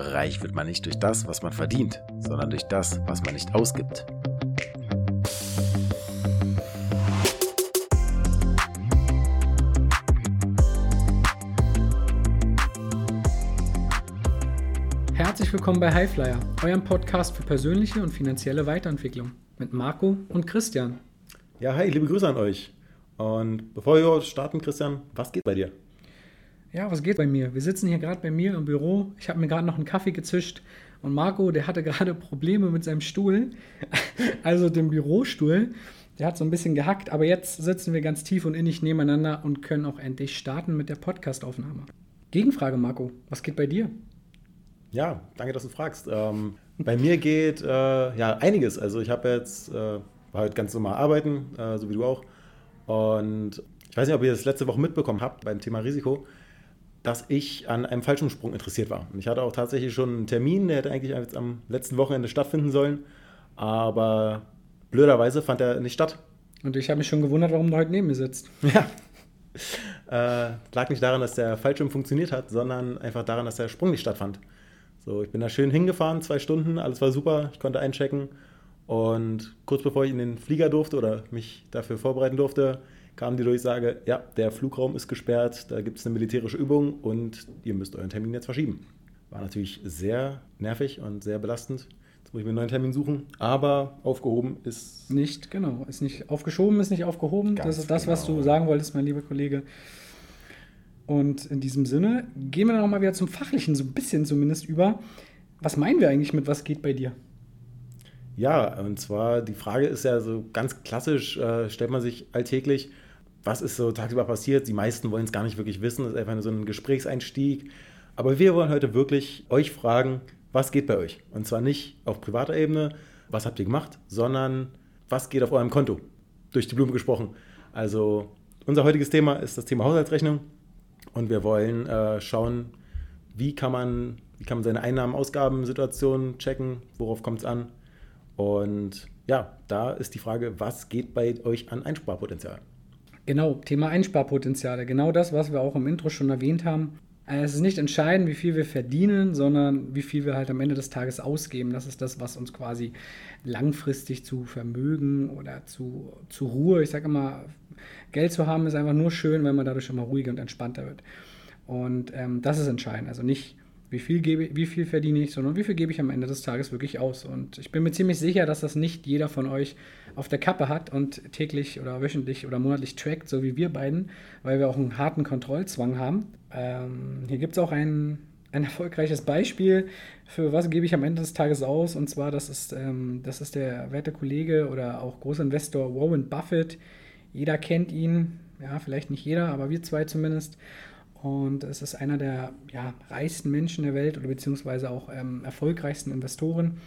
Reich wird man nicht durch das, was man verdient, sondern durch das, was man nicht ausgibt. Herzlich willkommen bei Highflyer, eurem Podcast für persönliche und finanzielle Weiterentwicklung mit Marco und Christian. Ja, hi, liebe Grüße an euch. Und bevor wir starten, Christian, was geht bei dir? Ja, was geht bei mir? Wir sitzen hier gerade bei mir im Büro. Ich habe mir gerade noch einen Kaffee gezischt und Marco, der hatte gerade Probleme mit seinem Stuhl, also dem Bürostuhl. Der hat so ein bisschen gehackt, aber jetzt sitzen wir ganz tief und innig nebeneinander und können auch endlich starten mit der Podcastaufnahme. Gegenfrage, Marco, was geht bei dir? Ja, danke, dass du fragst. Ähm, bei mir geht äh, ja einiges. Also ich habe jetzt, äh, war halt ganz normal arbeiten, äh, so wie du auch. Und ich weiß nicht, ob ihr das letzte Woche mitbekommen habt beim Thema Risiko dass ich an einem Fallschirmsprung interessiert war. Und ich hatte auch tatsächlich schon einen Termin, der hätte eigentlich jetzt am letzten Wochenende stattfinden sollen, aber blöderweise fand er nicht statt. Und ich habe mich schon gewundert, warum du heute neben mir sitzt. Ja. Äh, lag nicht daran, dass der Fallschirm funktioniert hat, sondern einfach daran, dass der Sprung nicht stattfand. So, ich bin da schön hingefahren, zwei Stunden, alles war super, ich konnte einchecken. Und kurz bevor ich in den Flieger durfte oder mich dafür vorbereiten durfte, kam die Durchsage, ja, der Flugraum ist gesperrt, da gibt es eine militärische Übung und ihr müsst euren Termin jetzt verschieben. War natürlich sehr nervig und sehr belastend. Jetzt muss ich mir einen neuen Termin suchen, aber aufgehoben ist. Nicht, genau. Ist nicht aufgeschoben, ist nicht aufgehoben. das ist das, genau. was du genau. sagen wolltest, mein lieber Kollege. Und in diesem Sinne gehen wir dann nochmal wieder zum Fachlichen, so ein bisschen zumindest über. Was meinen wir eigentlich mit, was geht bei dir? Ja, und zwar die Frage ist ja so ganz klassisch, äh, stellt man sich alltäglich, was ist so tagsüber passiert. Die meisten wollen es gar nicht wirklich wissen, das ist einfach nur so ein Gesprächseinstieg. Aber wir wollen heute wirklich euch fragen, was geht bei euch? Und zwar nicht auf privater Ebene, was habt ihr gemacht, sondern was geht auf eurem Konto? Durch die Blume gesprochen. Also unser heutiges Thema ist das Thema Haushaltsrechnung und wir wollen äh, schauen, wie kann man, wie kann man seine Einnahmen-Ausgaben-Situation checken, worauf kommt es an. Und ja, da ist die Frage, was geht bei euch an Einsparpotenzial? Genau, Thema Einsparpotenziale. Genau das, was wir auch im Intro schon erwähnt haben. Äh, es ist nicht entscheidend, wie viel wir verdienen, sondern wie viel wir halt am Ende des Tages ausgeben. Das ist das, was uns quasi langfristig zu Vermögen oder zu, zu Ruhe, ich sage immer, Geld zu haben ist einfach nur schön, wenn man dadurch immer ruhiger und entspannter wird. Und ähm, das ist entscheidend. Also nicht, wie viel, gebe, wie viel verdiene ich, sondern wie viel gebe ich am Ende des Tages wirklich aus. Und ich bin mir ziemlich sicher, dass das nicht jeder von euch auf der Kappe hat und täglich oder wöchentlich oder monatlich trackt, so wie wir beiden, weil wir auch einen harten Kontrollzwang haben. Ähm, hier gibt es auch ein, ein erfolgreiches Beispiel für was gebe ich am Ende des Tages aus. Und zwar, das ist, ähm, das ist der werte Kollege oder auch Großinvestor Warren Buffett. Jeder kennt ihn, ja, vielleicht nicht jeder, aber wir zwei zumindest. Und es ist einer der ja, reichsten Menschen der Welt oder beziehungsweise auch ähm, erfolgreichsten Investoren.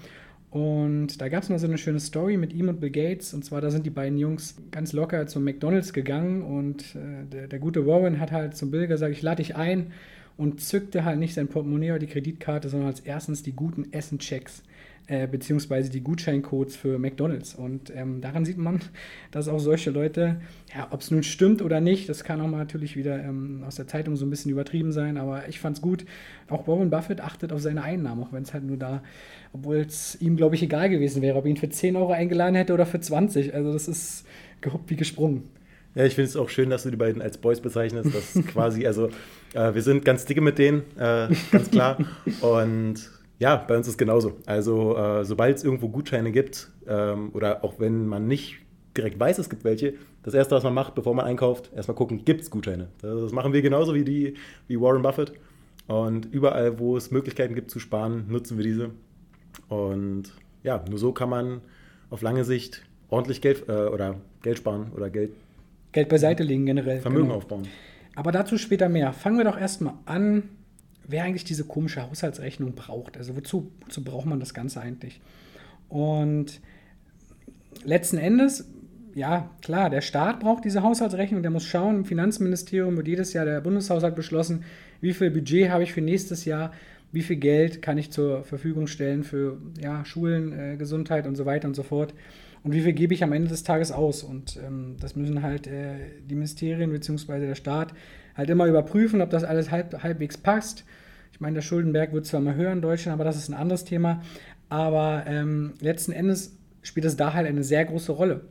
Und da gab es mal so eine schöne Story mit ihm und Bill Gates. Und zwar, da sind die beiden Jungs ganz locker zum McDonalds gegangen und äh, der, der, gute Warren hat halt zum Bill gesagt, ich lade dich ein und zückte halt nicht sein Portemonnaie oder die Kreditkarte, sondern als erstens die guten Essenchecks äh, beziehungsweise die Gutscheincodes für McDonalds. Und ähm, daran sieht man, dass auch solche Leute, ja, ob es nun stimmt oder nicht, das kann auch mal natürlich wieder ähm, aus der Zeitung so ein bisschen übertrieben sein, aber ich fand es gut. Auch Warren Buffett achtet auf seine Einnahmen, auch wenn es halt nur da, obwohl es ihm, glaube ich, egal gewesen wäre, ob ihn für 10 Euro eingeladen hätte oder für 20. Also das ist gehuppt wie gesprungen. Ja, ich finde es auch schön, dass du die beiden als Boys bezeichnest. Das quasi, also äh, wir sind ganz dicke mit denen, äh, ganz klar. Und ja, bei uns ist es genauso. Also äh, sobald es irgendwo Gutscheine gibt ähm, oder auch wenn man nicht direkt weiß, es gibt welche, das Erste, was man macht, bevor man einkauft, erstmal gucken, gibt es Gutscheine. Das machen wir genauso wie, die, wie Warren Buffett. Und überall, wo es Möglichkeiten gibt zu sparen, nutzen wir diese. Und ja, nur so kann man auf lange Sicht ordentlich Geld äh, oder Geld sparen oder Geld, Geld beiseite legen generell. Vermögen genau. aufbauen. Aber dazu später mehr. Fangen wir doch erstmal an wer eigentlich diese komische Haushaltsrechnung braucht. Also wozu, wozu braucht man das Ganze eigentlich? Und letzten Endes, ja, klar, der Staat braucht diese Haushaltsrechnung, der muss schauen, im Finanzministerium wird jedes Jahr der Bundeshaushalt beschlossen, wie viel Budget habe ich für nächstes Jahr, wie viel Geld kann ich zur Verfügung stellen für ja, Schulen, äh, Gesundheit und so weiter und so fort. Und wie viel gebe ich am Ende des Tages aus? Und ähm, das müssen halt äh, die Ministerien bzw. der Staat halt immer überprüfen, ob das alles halb, halbwegs passt. Ich meine, der Schuldenberg wird zwar mal höher in Deutschland, aber das ist ein anderes Thema. Aber ähm, letzten Endes spielt es da halt eine sehr große Rolle.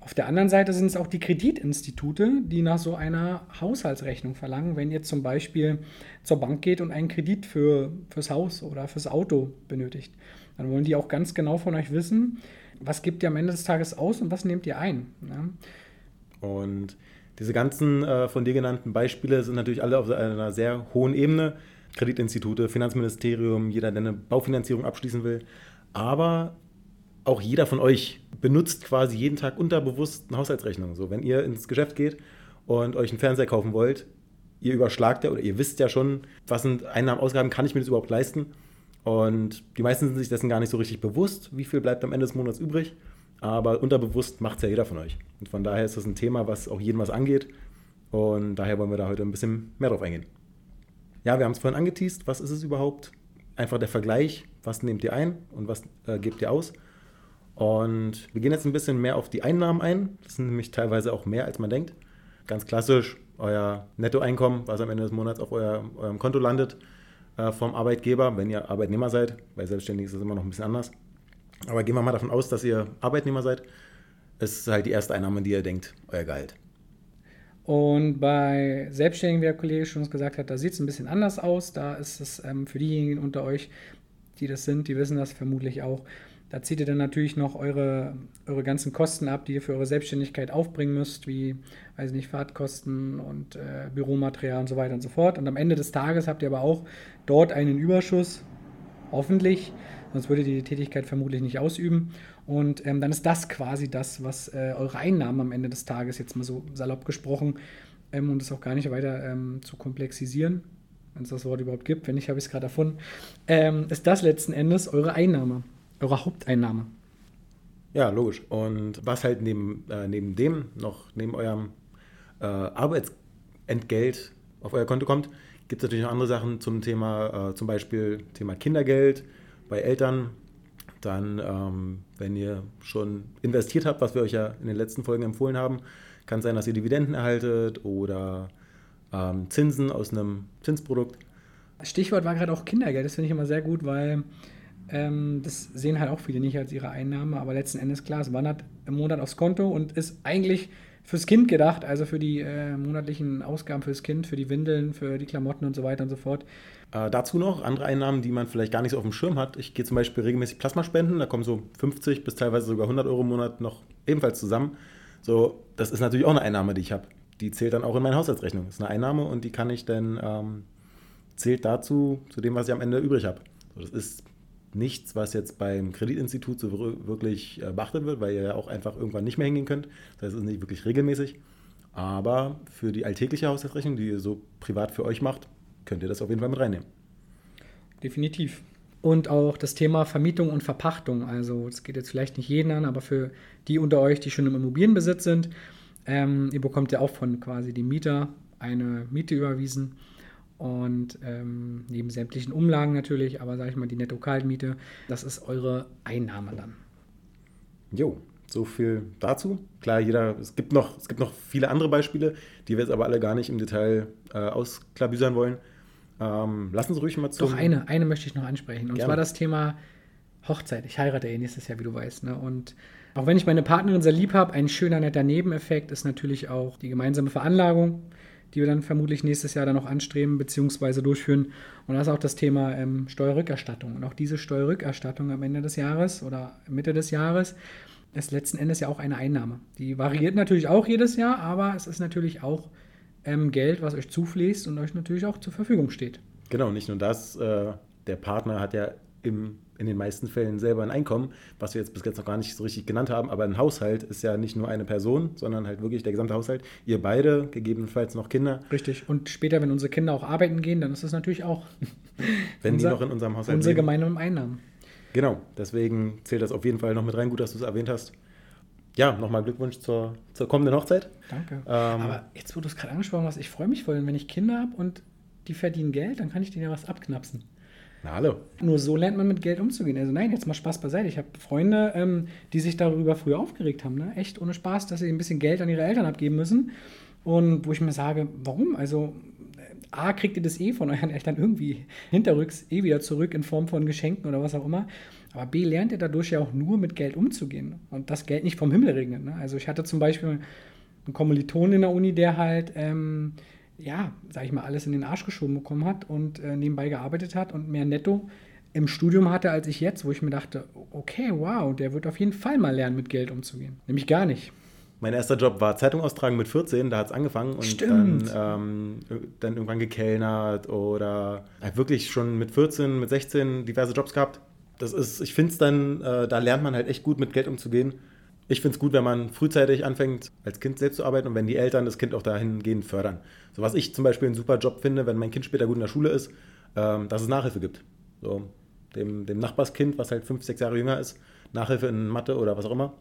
Auf der anderen Seite sind es auch die Kreditinstitute, die nach so einer Haushaltsrechnung verlangen, wenn ihr zum Beispiel zur Bank geht und einen Kredit für, fürs Haus oder fürs Auto benötigt. Dann wollen die auch ganz genau von euch wissen, was gebt ihr am Ende des Tages aus und was nehmt ihr ein. Ja? Und diese ganzen äh, von dir genannten Beispiele sind natürlich alle auf einer sehr hohen Ebene. Kreditinstitute, Finanzministerium, jeder, der eine Baufinanzierung abschließen will. Aber auch jeder von euch benutzt quasi jeden Tag unterbewusst eine Haushaltsrechnung. So, wenn ihr ins Geschäft geht und euch einen Fernseher kaufen wollt, ihr überschlagt ja oder ihr wisst ja schon, was sind Einnahmen, Ausgaben, kann ich mir das überhaupt leisten? Und die meisten sind sich dessen gar nicht so richtig bewusst, wie viel bleibt am Ende des Monats übrig. Aber unterbewusst macht es ja jeder von euch. Und von daher ist das ein Thema, was auch jedem was angeht. Und daher wollen wir da heute ein bisschen mehr drauf eingehen. Ja, wir haben es vorhin angeteased. Was ist es überhaupt? Einfach der Vergleich. Was nehmt ihr ein und was äh, gebt ihr aus? Und wir gehen jetzt ein bisschen mehr auf die Einnahmen ein. Das sind nämlich teilweise auch mehr, als man denkt. Ganz klassisch, euer Nettoeinkommen, was am Ende des Monats auf euer, eurem Konto landet äh, vom Arbeitgeber, wenn ihr Arbeitnehmer seid. Bei Selbstständigen ist das immer noch ein bisschen anders. Aber gehen wir mal davon aus, dass ihr Arbeitnehmer seid. Es ist halt die erste Einnahme, die ihr denkt, euer Gehalt. Und bei Selbstständigen, wie der Kollege schon gesagt hat, da sieht es ein bisschen anders aus. Da ist es ähm, für diejenigen unter euch, die das sind, die wissen das vermutlich auch. Da zieht ihr dann natürlich noch eure, eure ganzen Kosten ab, die ihr für eure Selbstständigkeit aufbringen müsst, wie, weiß nicht, Fahrtkosten und äh, Büromaterial und so weiter und so fort. Und am Ende des Tages habt ihr aber auch dort einen Überschuss, hoffentlich, sonst würdet ihr die Tätigkeit vermutlich nicht ausüben. Und ähm, dann ist das quasi das, was äh, eure Einnahmen am Ende des Tages, jetzt mal so salopp gesprochen, ähm, und es auch gar nicht weiter ähm, zu komplexisieren, wenn es das Wort überhaupt gibt, wenn nicht, habe ich es gerade erfunden, ähm, ist das letzten Endes eure Einnahme, eure Haupteinnahme. Ja, logisch. Und was halt neben, äh, neben dem noch, neben eurem äh, Arbeitsentgelt auf euer Konto kommt, gibt es natürlich noch andere Sachen zum Thema, äh, zum Beispiel Thema Kindergeld bei Eltern. Dann, ähm, wenn ihr schon investiert habt, was wir euch ja in den letzten Folgen empfohlen haben, kann sein, dass ihr Dividenden erhaltet oder ähm, Zinsen aus einem Zinsprodukt. Stichwort war gerade auch Kindergeld. Das finde ich immer sehr gut, weil ähm, das sehen halt auch viele nicht als ihre Einnahme, aber letzten Endes klar, es wandert im Monat aufs Konto und ist eigentlich fürs Kind gedacht, also für die äh, monatlichen Ausgaben fürs Kind, für die Windeln, für die Klamotten und so weiter und so fort. Äh, dazu noch andere Einnahmen, die man vielleicht gar nicht so auf dem Schirm hat. Ich gehe zum Beispiel regelmäßig Plasma spenden, da kommen so 50 bis teilweise sogar 100 Euro im Monat noch ebenfalls zusammen. So, das ist natürlich auch eine Einnahme, die ich habe. Die zählt dann auch in meine Haushaltsrechnung. Das ist eine Einnahme und die kann ich dann, ähm, zählt dazu, zu dem, was ich am Ende übrig habe. So, das ist nichts, was jetzt beim Kreditinstitut so wirklich äh, beachtet wird, weil ihr ja auch einfach irgendwann nicht mehr hingehen könnt. Das heißt, es ist nicht wirklich regelmäßig. Aber für die alltägliche Haushaltsrechnung, die ihr so privat für euch macht, könnt ihr das auf jeden Fall mit reinnehmen. Definitiv. Und auch das Thema Vermietung und Verpachtung. Also, das geht jetzt vielleicht nicht jeden an, aber für die unter euch, die schon im Immobilienbesitz sind, ähm, ihr bekommt ja auch von quasi dem Mieter eine Miete überwiesen und ähm, neben sämtlichen Umlagen natürlich, aber sage ich mal, die Netto-Kaltmiete, das ist eure Einnahme dann. Jo, so viel dazu. Klar, jeder, es gibt noch, es gibt noch viele andere Beispiele, die wir jetzt aber alle gar nicht im Detail äh, ausklabüsern wollen. Ähm, lassen Sie ruhig mal zu. Doch eine, eine möchte ich noch ansprechen. Und Gerne. zwar das Thema Hochzeit. Ich heirate eh nächstes Jahr, wie du weißt. Ne? Und auch wenn ich meine Partnerin sehr lieb habe, ein schöner, netter Nebeneffekt ist natürlich auch die gemeinsame Veranlagung die wir dann vermutlich nächstes Jahr dann noch anstreben bzw. durchführen. Und das ist auch das Thema ähm, Steuerrückerstattung. Und auch diese Steuerrückerstattung am Ende des Jahres oder Mitte des Jahres ist letzten Endes ja auch eine Einnahme. Die variiert natürlich auch jedes Jahr, aber es ist natürlich auch ähm, Geld, was euch zufließt und euch natürlich auch zur Verfügung steht. Genau, nicht nur das. Äh, der Partner hat ja im in den meisten Fällen selber ein Einkommen, was wir jetzt bis jetzt noch gar nicht so richtig genannt haben. Aber ein Haushalt ist ja nicht nur eine Person, sondern halt wirklich der gesamte Haushalt. Ihr beide, gegebenenfalls noch Kinder. Richtig. Und später, wenn unsere Kinder auch arbeiten gehen, dann ist das natürlich auch wenn unser, die noch in unserem Haushalt unsere leben. gemeinsamen Einnahmen. Genau, deswegen zählt das auf jeden Fall noch mit rein. Gut, dass du es erwähnt hast. Ja, nochmal Glückwunsch zur, zur kommenden Hochzeit. Danke. Ähm, Aber jetzt, wo du es gerade angesprochen hast, ich freue mich voll, wenn ich Kinder habe und die verdienen Geld, dann kann ich denen ja was abknapsen. Na, hallo. Nur so lernt man mit Geld umzugehen. Also nein, jetzt mal Spaß beiseite. Ich habe Freunde, ähm, die sich darüber früher aufgeregt haben. Ne? Echt ohne Spaß, dass sie ein bisschen Geld an ihre Eltern abgeben müssen. Und wo ich mir sage, warum? Also A, kriegt ihr das eh von euren Eltern irgendwie hinterrücks eh wieder zurück in Form von Geschenken oder was auch immer. Aber B, lernt ihr dadurch ja auch nur mit Geld umzugehen und das Geld nicht vom Himmel regnet. Ne? Also ich hatte zum Beispiel einen Kommiliton in der Uni, der halt, ähm, ja, sag ich mal, alles in den Arsch geschoben bekommen hat und äh, nebenbei gearbeitet hat und mehr netto im Studium hatte als ich jetzt, wo ich mir dachte, okay, wow, der wird auf jeden Fall mal lernen, mit Geld umzugehen. Nämlich gar nicht. Mein erster Job war Zeitung austragen mit 14, da hat es angefangen und Stimmt. dann, ähm, dann irgendwann gekellnert oder halt wirklich schon mit 14, mit 16 diverse Jobs gehabt. Das ist, ich finde es dann, äh, da lernt man halt echt gut mit Geld umzugehen. Ich finde es gut, wenn man frühzeitig anfängt, als Kind selbst zu arbeiten und wenn die Eltern das Kind auch dahingehend fördern. So was ich zum Beispiel einen super Job finde, wenn mein Kind später gut in der Schule ist, ähm, dass es Nachhilfe gibt. So, dem, dem Nachbarskind, was halt fünf, sechs Jahre jünger ist, Nachhilfe in Mathe oder was auch immer.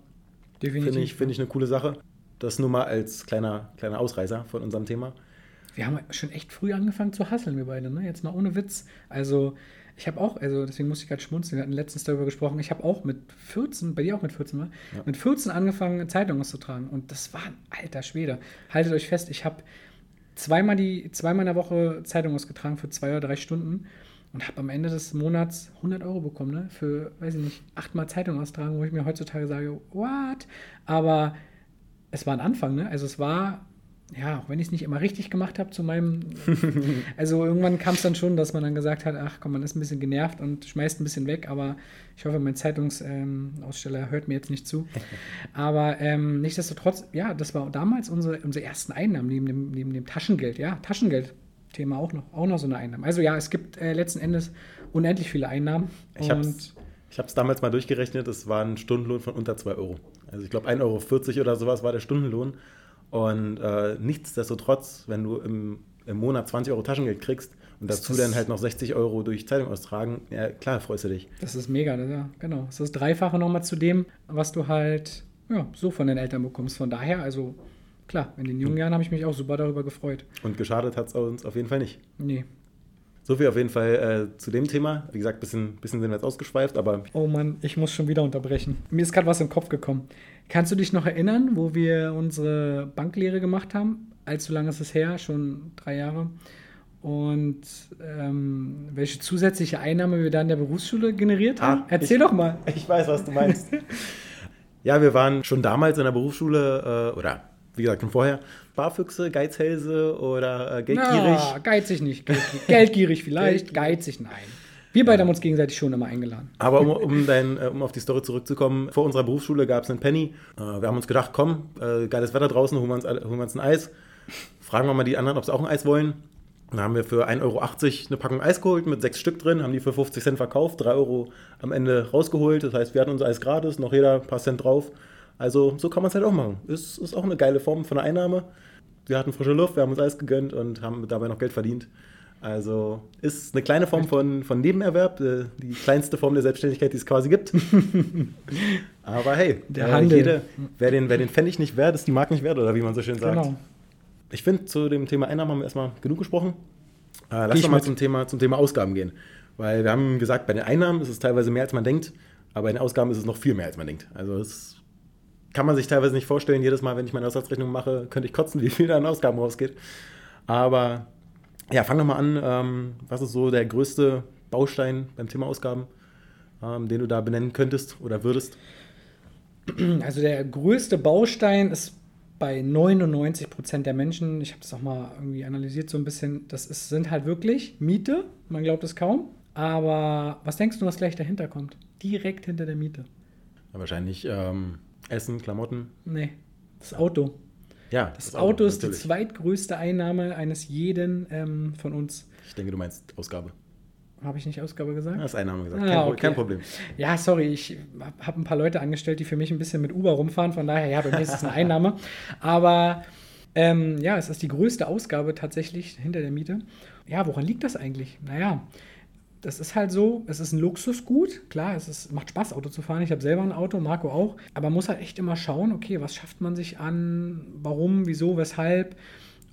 Definitiv. Finde ich, find ich eine coole Sache. Das nur mal als kleiner, kleiner Ausreißer von unserem Thema. Wir haben schon echt früh angefangen zu hasseln, wir beide, ne? Jetzt mal ohne Witz. Also, ich habe auch, also deswegen muss ich gerade schmunzeln, wir hatten letztens darüber gesprochen, ich habe auch mit 14, bei dir auch mit 14, ne? Ja. Mit 14 angefangen, Zeitungen auszutragen. Und das war ein alter Schwede. Haltet euch fest, ich habe zweimal, die, zweimal in der Woche Zeitung ausgetragen für zwei oder drei Stunden und habe am Ende des Monats 100 Euro bekommen, ne? Für, weiß ich nicht, achtmal Zeitung austragen, wo ich mir heutzutage sage, what? Aber es war ein Anfang, ne? Also es war, ja, auch wenn ich es nicht immer richtig gemacht habe zu meinem, also irgendwann kam es dann schon, dass man dann gesagt hat, ach komm, man ist ein bisschen genervt und schmeißt ein bisschen weg, aber ich hoffe, mein Zeitungsaussteller hört mir jetzt nicht zu. Aber ähm, nichtsdestotrotz, ja, das war damals unsere, unsere ersten Einnahmen neben dem, neben dem Taschengeld, ja, Taschengeld. Thema auch noch, auch noch so eine Einnahme. Also ja, es gibt äh, letzten Endes unendlich viele Einnahmen. Ich habe es damals mal durchgerechnet, es war ein Stundenlohn von unter 2 Euro. Also ich glaube 1,40 Euro oder sowas war der Stundenlohn. Und äh, nichtsdestotrotz, wenn du im, im Monat 20 Euro Taschengeld kriegst und dazu dann halt noch 60 Euro durch Zeitung austragen, ja klar, freust du dich. Das ist mega, ne? ja, genau. Das ist das Dreifache nochmal zu dem, was du halt ja, so von den Eltern bekommst. Von daher, also klar, in den jungen Jahren habe ich mich auch super darüber gefreut. Und geschadet hat es uns auf jeden Fall nicht. Nee. So viel auf jeden Fall äh, zu dem Thema. Wie gesagt, ein bisschen, bisschen sind wir jetzt ausgeschweift, aber Oh Mann, ich muss schon wieder unterbrechen. Mir ist gerade was im Kopf gekommen. Kannst du dich noch erinnern, wo wir unsere Banklehre gemacht haben? Allzu lange ist es her, schon drei Jahre. Und ähm, welche zusätzliche Einnahme wir da in der Berufsschule generiert haben? Ah, Erzähl ich- doch mal. ich weiß, was du meinst. ja, wir waren schon damals in der Berufsschule, äh, oder wie gesagt, schon vorher, Barfüchse, Geizhälse oder äh, geldgierig. Na, geizig nicht. Geldgierig, Geldgierig vielleicht, geizig nein. Wir beide haben uns gegenseitig schon immer eingeladen. Aber um, um, dein, äh, um auf die Story zurückzukommen, vor unserer Berufsschule gab es einen Penny. Äh, wir haben uns gedacht, komm, äh, geiles Wetter draußen, holen wir, uns, holen wir uns ein Eis. Fragen wir mal die anderen, ob sie auch ein Eis wollen. Dann haben wir für 1,80 Euro eine Packung Eis geholt mit sechs Stück drin, haben die für 50 Cent verkauft, 3 Euro am Ende rausgeholt. Das heißt, wir hatten unser Eis gratis, noch jeder ein paar Cent drauf. Also so kann man es halt auch machen. Ist, ist auch eine geile Form von einer Einnahme. Wir hatten frische Luft, wir haben uns Eis gegönnt und haben dabei noch Geld verdient. Also ist eine kleine Form von, von Nebenerwerb, äh, die kleinste Form der Selbstständigkeit, die es quasi gibt. Aber hey, Der äh, Handel. jede, wer, den, wer den Pfennig nicht wert, ist die Mark nicht wert, oder wie man so schön sagt. Genau. Ich finde, zu dem Thema Einnahmen haben wir erstmal genug gesprochen. Äh, lass doch mal mit. zum Thema, zum Thema Ausgaben gehen. Weil wir haben gesagt, bei den Einnahmen ist es teilweise mehr, als man denkt, aber bei den Ausgaben ist es noch viel mehr, als man denkt. Also es kann man sich teilweise nicht vorstellen. Jedes Mal, wenn ich meine Haushaltsrechnung mache, könnte ich kotzen, wie viel da an Ausgaben rausgeht. Aber ja, fang doch mal an. Ähm, was ist so der größte Baustein beim Thema Ausgaben, ähm, den du da benennen könntest oder würdest? Also der größte Baustein ist bei 99 Prozent der Menschen, ich habe das auch mal irgendwie analysiert so ein bisschen, das ist, sind halt wirklich Miete, man glaubt es kaum. Aber was denkst du, was gleich dahinter kommt? Direkt hinter der Miete. Ja, wahrscheinlich ähm, Essen, Klamotten. Nee, das Auto. Ja, Das, Auto ist die natürlich. zweitgrößte Einnahme eines jeden ähm, von uns. Ich denke, du meinst Ausgabe. Habe ich nicht Ausgabe gesagt? Ja, das ist Einnahme gesagt. Ah, kein, okay. kein Problem. Ja, sorry, ich habe ein paar Leute angestellt, die für mich ein bisschen mit Uber rumfahren, von daher, ja, bei mir ist es eine Einnahme. Aber ähm, ja, es ist die größte Ausgabe tatsächlich hinter der Miete. Ja, woran liegt das eigentlich? Naja, das ist halt so, es ist ein Luxusgut. Klar, es ist, macht Spaß, Auto zu fahren. Ich habe selber ein Auto, Marco auch. Aber man muss halt echt immer schauen, okay, was schafft man sich an, warum, wieso, weshalb.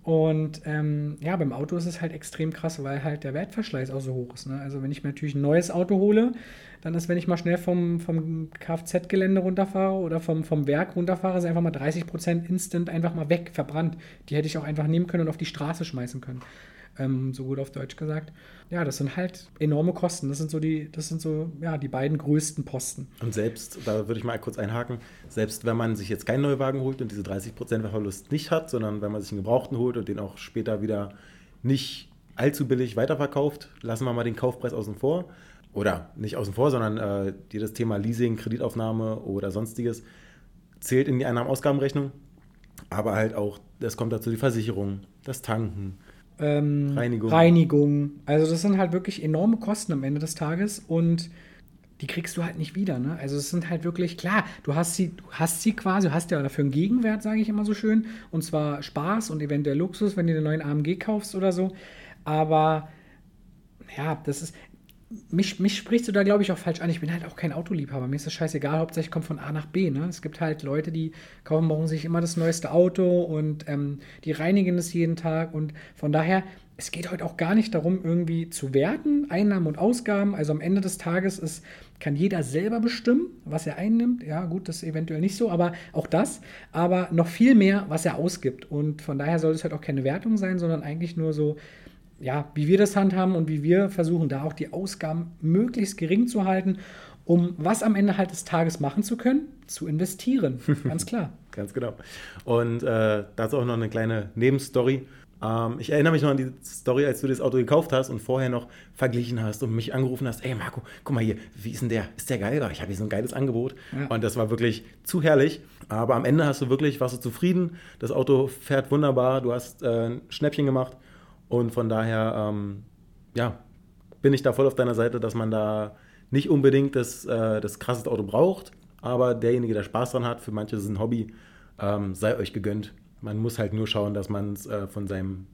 Und ähm, ja, beim Auto ist es halt extrem krass, weil halt der Wertverschleiß auch so hoch ist. Ne? Also wenn ich mir natürlich ein neues Auto hole, dann ist, wenn ich mal schnell vom, vom Kfz-Gelände runterfahre oder vom, vom Werk runterfahre, ist einfach mal 30% instant einfach mal weg, verbrannt. Die hätte ich auch einfach nehmen können und auf die Straße schmeißen können. Ähm, so gut auf Deutsch gesagt. Ja, das sind halt enorme Kosten. Das sind so die, das sind so, ja, die beiden größten Posten. Und selbst, da würde ich mal kurz einhaken, selbst wenn man sich jetzt keinen Neuwagen holt und diese 30% Verlust nicht hat, sondern wenn man sich einen Gebrauchten holt und den auch später wieder nicht allzu billig weiterverkauft, lassen wir mal den Kaufpreis außen vor. Oder nicht außen vor, sondern äh, das Thema Leasing, Kreditaufnahme oder sonstiges zählt in die Einnahmen-Ausgabenrechnung. Aber halt auch, es kommt dazu die Versicherung, das Tanken, ähm, Reinigung. Reinigung. Also das sind halt wirklich enorme Kosten am Ende des Tages und die kriegst du halt nicht wieder. Ne? Also es sind halt wirklich, klar, du hast sie, du hast sie quasi, du hast ja dafür einen Gegenwert, sage ich immer so schön. Und zwar Spaß und eventuell Luxus, wenn du den neuen AMG kaufst oder so. Aber ja, das ist, mich, mich sprichst du da, glaube ich, auch falsch an. Ich bin halt auch kein Autoliebhaber. Mir ist das scheißegal. Hauptsächlich kommt von A nach B. Ne? Es gibt halt Leute, die kaufen, brauchen sich immer das neueste Auto und ähm, die reinigen es jeden Tag. Und von daher, es geht heute auch gar nicht darum, irgendwie zu werten, Einnahmen und Ausgaben. Also am Ende des Tages ist, kann jeder selber bestimmen, was er einnimmt. Ja, gut, das ist eventuell nicht so, aber auch das. Aber noch viel mehr, was er ausgibt. Und von daher soll es halt auch keine Wertung sein, sondern eigentlich nur so, ja, wie wir das handhaben und wie wir versuchen, da auch die Ausgaben möglichst gering zu halten, um was am Ende halt des Tages machen zu können, zu investieren. Ganz klar. Ganz genau. Und äh, dazu auch noch eine kleine Nebenstory. Ähm, ich erinnere mich noch an die Story, als du das Auto gekauft hast und vorher noch verglichen hast und mich angerufen hast: Ey Marco, guck mal hier, wie ist denn der? Ist der geil? Ich habe hier so ein geiles Angebot. Ja. Und das war wirklich zu herrlich. Aber am Ende hast du wirklich, warst du zufrieden. Das Auto fährt wunderbar. Du hast äh, ein Schnäppchen gemacht und von daher, ähm, ja, bin ich da voll auf deiner Seite, dass man da nicht unbedingt das, äh, das krasseste Auto braucht, aber derjenige, der Spaß dran hat, für manche ist es ein Hobby, ähm, sei euch gegönnt. Man muss halt nur schauen, dass man es äh, von seinem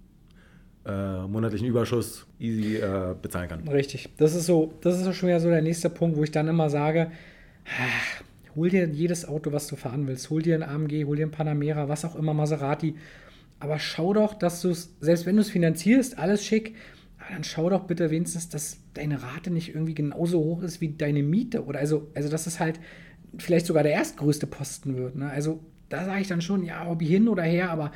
äh, monatlichen Überschuss easy äh, bezahlen kann. Richtig. Das ist so, das ist schon wieder so der nächste Punkt, wo ich dann immer sage, ach, hol dir jedes Auto, was du fahren willst. Hol dir ein AMG, hol dir ein Panamera, was auch immer, Maserati. Aber schau doch, dass du es, selbst wenn du es finanzierst, alles schick, dann schau doch bitte wenigstens, dass deine Rate nicht irgendwie genauso hoch ist wie deine Miete. Oder also, also dass es halt vielleicht sogar der erstgrößte Posten wird. Ne? Also da sage ich dann schon, ja, Hobby hin oder her, aber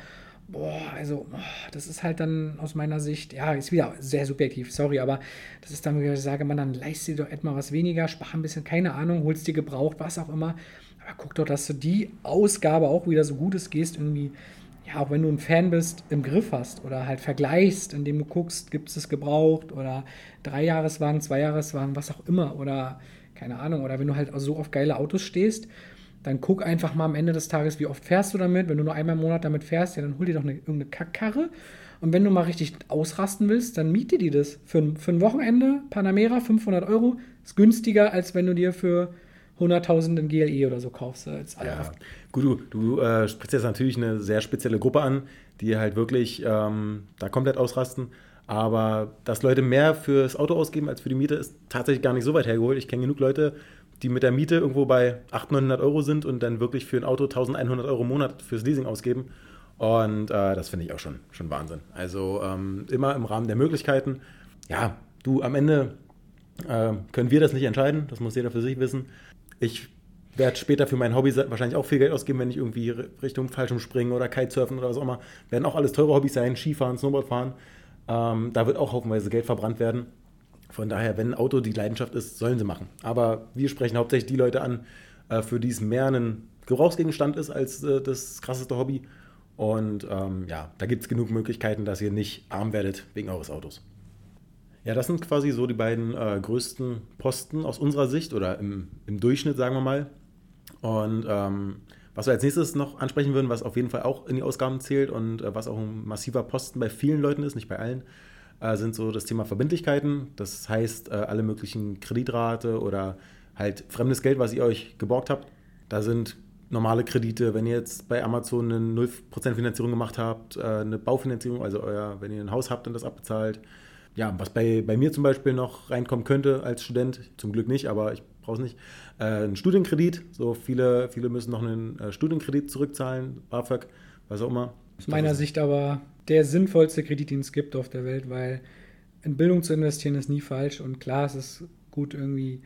boah, also boah, das ist halt dann aus meiner Sicht, ja, ist wieder sehr subjektiv, sorry, aber das ist dann, wie ich sage, man, dann leist dir doch etwas was weniger, spar ein bisschen, keine Ahnung, holst dir gebraucht, was auch immer. Aber guck doch, dass du die Ausgabe auch wieder so gut es gehst, irgendwie ja, auch wenn du ein Fan bist, im Griff hast oder halt vergleichst, indem du guckst, gibt es es gebraucht oder Dreijahreswagen, Zweijahreswagen, was auch immer oder keine Ahnung, oder wenn du halt so auf geile Autos stehst, dann guck einfach mal am Ende des Tages, wie oft fährst du damit. Wenn du nur einmal im Monat damit fährst, ja, dann hol dir doch eine, irgendeine Kackkarre. Und wenn du mal richtig ausrasten willst, dann miete die das. Für, für ein Wochenende, Panamera, 500 Euro, ist günstiger, als wenn du dir für 100.000 in GLE oder so kaufst. Als ja. Gut, du, du äh, sprichst jetzt natürlich eine sehr spezielle Gruppe an, die halt wirklich ähm, da komplett ausrasten. Aber dass Leute mehr fürs Auto ausgeben als für die Miete, ist tatsächlich gar nicht so weit hergeholt. Ich kenne genug Leute, die mit der Miete irgendwo bei 800, 900 Euro sind und dann wirklich für ein Auto 1100 Euro im Monat fürs Leasing ausgeben. Und äh, das finde ich auch schon, schon Wahnsinn. Also ähm, immer im Rahmen der Möglichkeiten. Ja, du, am Ende äh, können wir das nicht entscheiden. Das muss jeder für sich wissen. Ich werde später für mein Hobby wahrscheinlich auch viel Geld ausgeben, wenn ich irgendwie Richtung Fallschirmspringen oder Kitesurfen oder was auch immer. Werden auch alles teure Hobbys sein, Skifahren, Snowboardfahren. Ähm, da wird auch haufenweise Geld verbrannt werden. Von daher, wenn ein Auto die Leidenschaft ist, sollen sie machen. Aber wir sprechen hauptsächlich die Leute an, äh, für die es mehr ein Gebrauchsgegenstand ist als äh, das krasseste Hobby. Und ähm, ja, da gibt es genug Möglichkeiten, dass ihr nicht arm werdet wegen eures Autos. Ja, das sind quasi so die beiden äh, größten Posten aus unserer Sicht oder im, im Durchschnitt, sagen wir mal. Und ähm, was wir als nächstes noch ansprechen würden, was auf jeden Fall auch in die Ausgaben zählt und äh, was auch ein massiver Posten bei vielen Leuten ist, nicht bei allen, äh, sind so das Thema Verbindlichkeiten. Das heißt, äh, alle möglichen Kreditrate oder halt fremdes Geld, was ihr euch geborgt habt. Da sind normale Kredite, wenn ihr jetzt bei Amazon eine 0% Finanzierung gemacht habt, äh, eine Baufinanzierung, also euer, wenn ihr ein Haus habt und das abbezahlt, ja, was bei, bei mir zum Beispiel noch reinkommen könnte als Student, zum Glück nicht, aber ich brauche es nicht, äh, ein Studienkredit. So viele, viele müssen noch einen äh, Studienkredit zurückzahlen, BAföG, was auch immer. Aus meiner Sicht aber der sinnvollste Kredit, den es gibt auf der Welt, weil in Bildung zu investieren ist nie falsch und klar, es ist gut irgendwie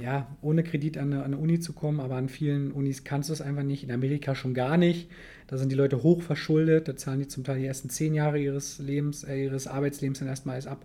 ja, ohne Kredit an eine, an eine Uni zu kommen, aber an vielen Unis kannst du es einfach nicht. In Amerika schon gar nicht. Da sind die Leute hoch verschuldet, da zahlen die zum Teil die ersten zehn Jahre ihres Lebens, äh, ihres Arbeitslebens dann erstmal alles ab.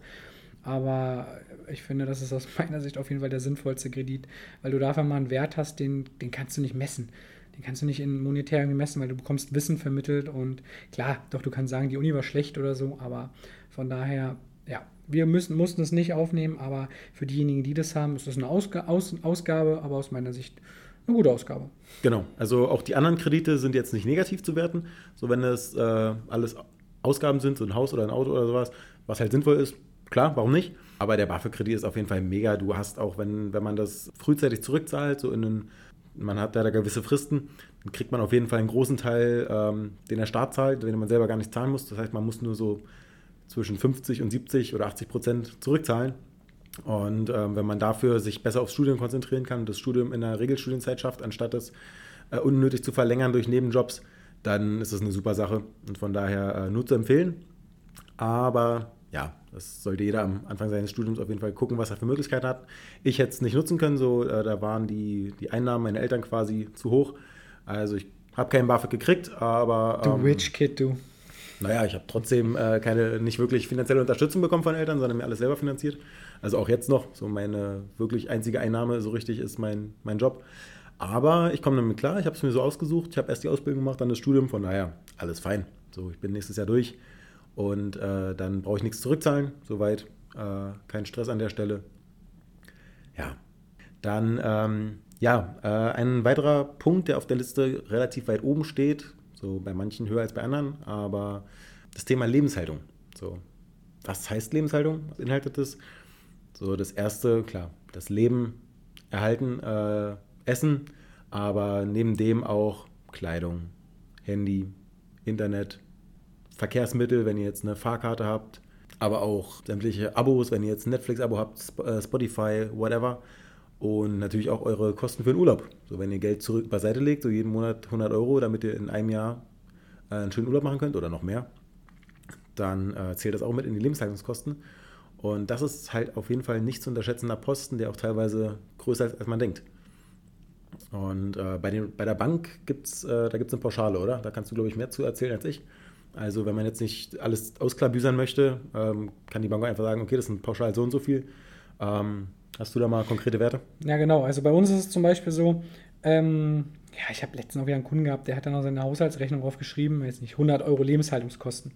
Aber ich finde, das ist aus meiner Sicht auf jeden Fall der sinnvollste Kredit, weil du da einfach mal einen Wert hast, den, den kannst du nicht messen. Den kannst du nicht in monetär messen, weil du bekommst Wissen vermittelt und klar, doch du kannst sagen, die Uni war schlecht oder so, aber von daher, ja, wir müssen, mussten es nicht aufnehmen, aber für diejenigen, die das haben, ist das eine Ausg Aus Ausgabe, aber aus meiner Sicht eine gute Ausgabe. Genau, also auch die anderen Kredite sind jetzt nicht negativ zu werten. So wenn das äh, alles Ausgaben sind, so ein Haus oder ein Auto oder sowas, was halt sinnvoll ist, klar, warum nicht? Aber der BAföG-Kredit ist auf jeden Fall mega. Du hast auch, wenn, wenn man das frühzeitig zurückzahlt, so in einen, man hat da gewisse Fristen, dann kriegt man auf jeden Fall einen großen Teil, ähm, den der Staat zahlt, den man selber gar nicht zahlen muss. Das heißt, man muss nur so zwischen 50 und 70 oder 80 Prozent zurückzahlen. Und ähm, wenn man dafür sich besser aufs Studium konzentrieren kann, das Studium in der Regelstudienzeit schafft, anstatt es äh, unnötig zu verlängern durch Nebenjobs, dann ist das eine super Sache und von daher äh, nur zu empfehlen. Aber ja, das sollte jeder am Anfang seines Studiums auf jeden Fall gucken, was er für Möglichkeiten hat. Ich hätte es nicht nutzen können, so äh, da waren die, die Einnahmen meiner Eltern quasi zu hoch. Also ich habe keinen BAföG gekriegt, aber. Du ähm, Rich Kid, du. Naja, ich habe trotzdem äh, keine, nicht wirklich finanzielle Unterstützung bekommen von Eltern, sondern mir alles selber finanziert. Also auch jetzt noch, so meine wirklich einzige Einnahme so richtig ist mein, mein Job. Aber ich komme damit klar, ich habe es mir so ausgesucht, ich habe erst die Ausbildung gemacht, dann das Studium, von daher alles fein. So, ich bin nächstes Jahr durch und äh, dann brauche ich nichts zurückzahlen, soweit äh, kein Stress an der Stelle. Ja, dann ähm, ja, äh, ein weiterer Punkt, der auf der Liste relativ weit oben steht, so bei manchen höher als bei anderen, aber das Thema Lebenshaltung. So, was heißt Lebenshaltung? Was beinhaltet das? So, das erste, klar, das Leben erhalten, äh, Essen, aber neben dem auch Kleidung, Handy, Internet, Verkehrsmittel, wenn ihr jetzt eine Fahrkarte habt, aber auch sämtliche Abos, wenn ihr jetzt ein Netflix-Abo habt, äh, Spotify, whatever. Und natürlich auch eure Kosten für den Urlaub. So, wenn ihr Geld zurück beiseite legt, so jeden Monat 100 Euro, damit ihr in einem Jahr äh, einen schönen Urlaub machen könnt oder noch mehr, dann äh, zählt das auch mit in die Lebenshaltungskosten. Und das ist halt auf jeden Fall nicht zu unterschätzender Posten, der auch teilweise größer ist, als man denkt. Und äh, bei, den, bei der Bank gibt es äh, eine Pauschale, oder? Da kannst du, glaube ich, mehr zu erzählen als ich. Also wenn man jetzt nicht alles ausklabüsern möchte, ähm, kann die Bank einfach sagen, okay, das sind pauschal so und so viel. Ähm, hast du da mal konkrete Werte? Ja, genau. Also bei uns ist es zum Beispiel so, ähm, ja, ich habe letztens auch wieder einen Kunden gehabt, der hat dann noch seine Haushaltsrechnung draufgeschrieben, jetzt nicht 100 Euro Lebenshaltungskosten.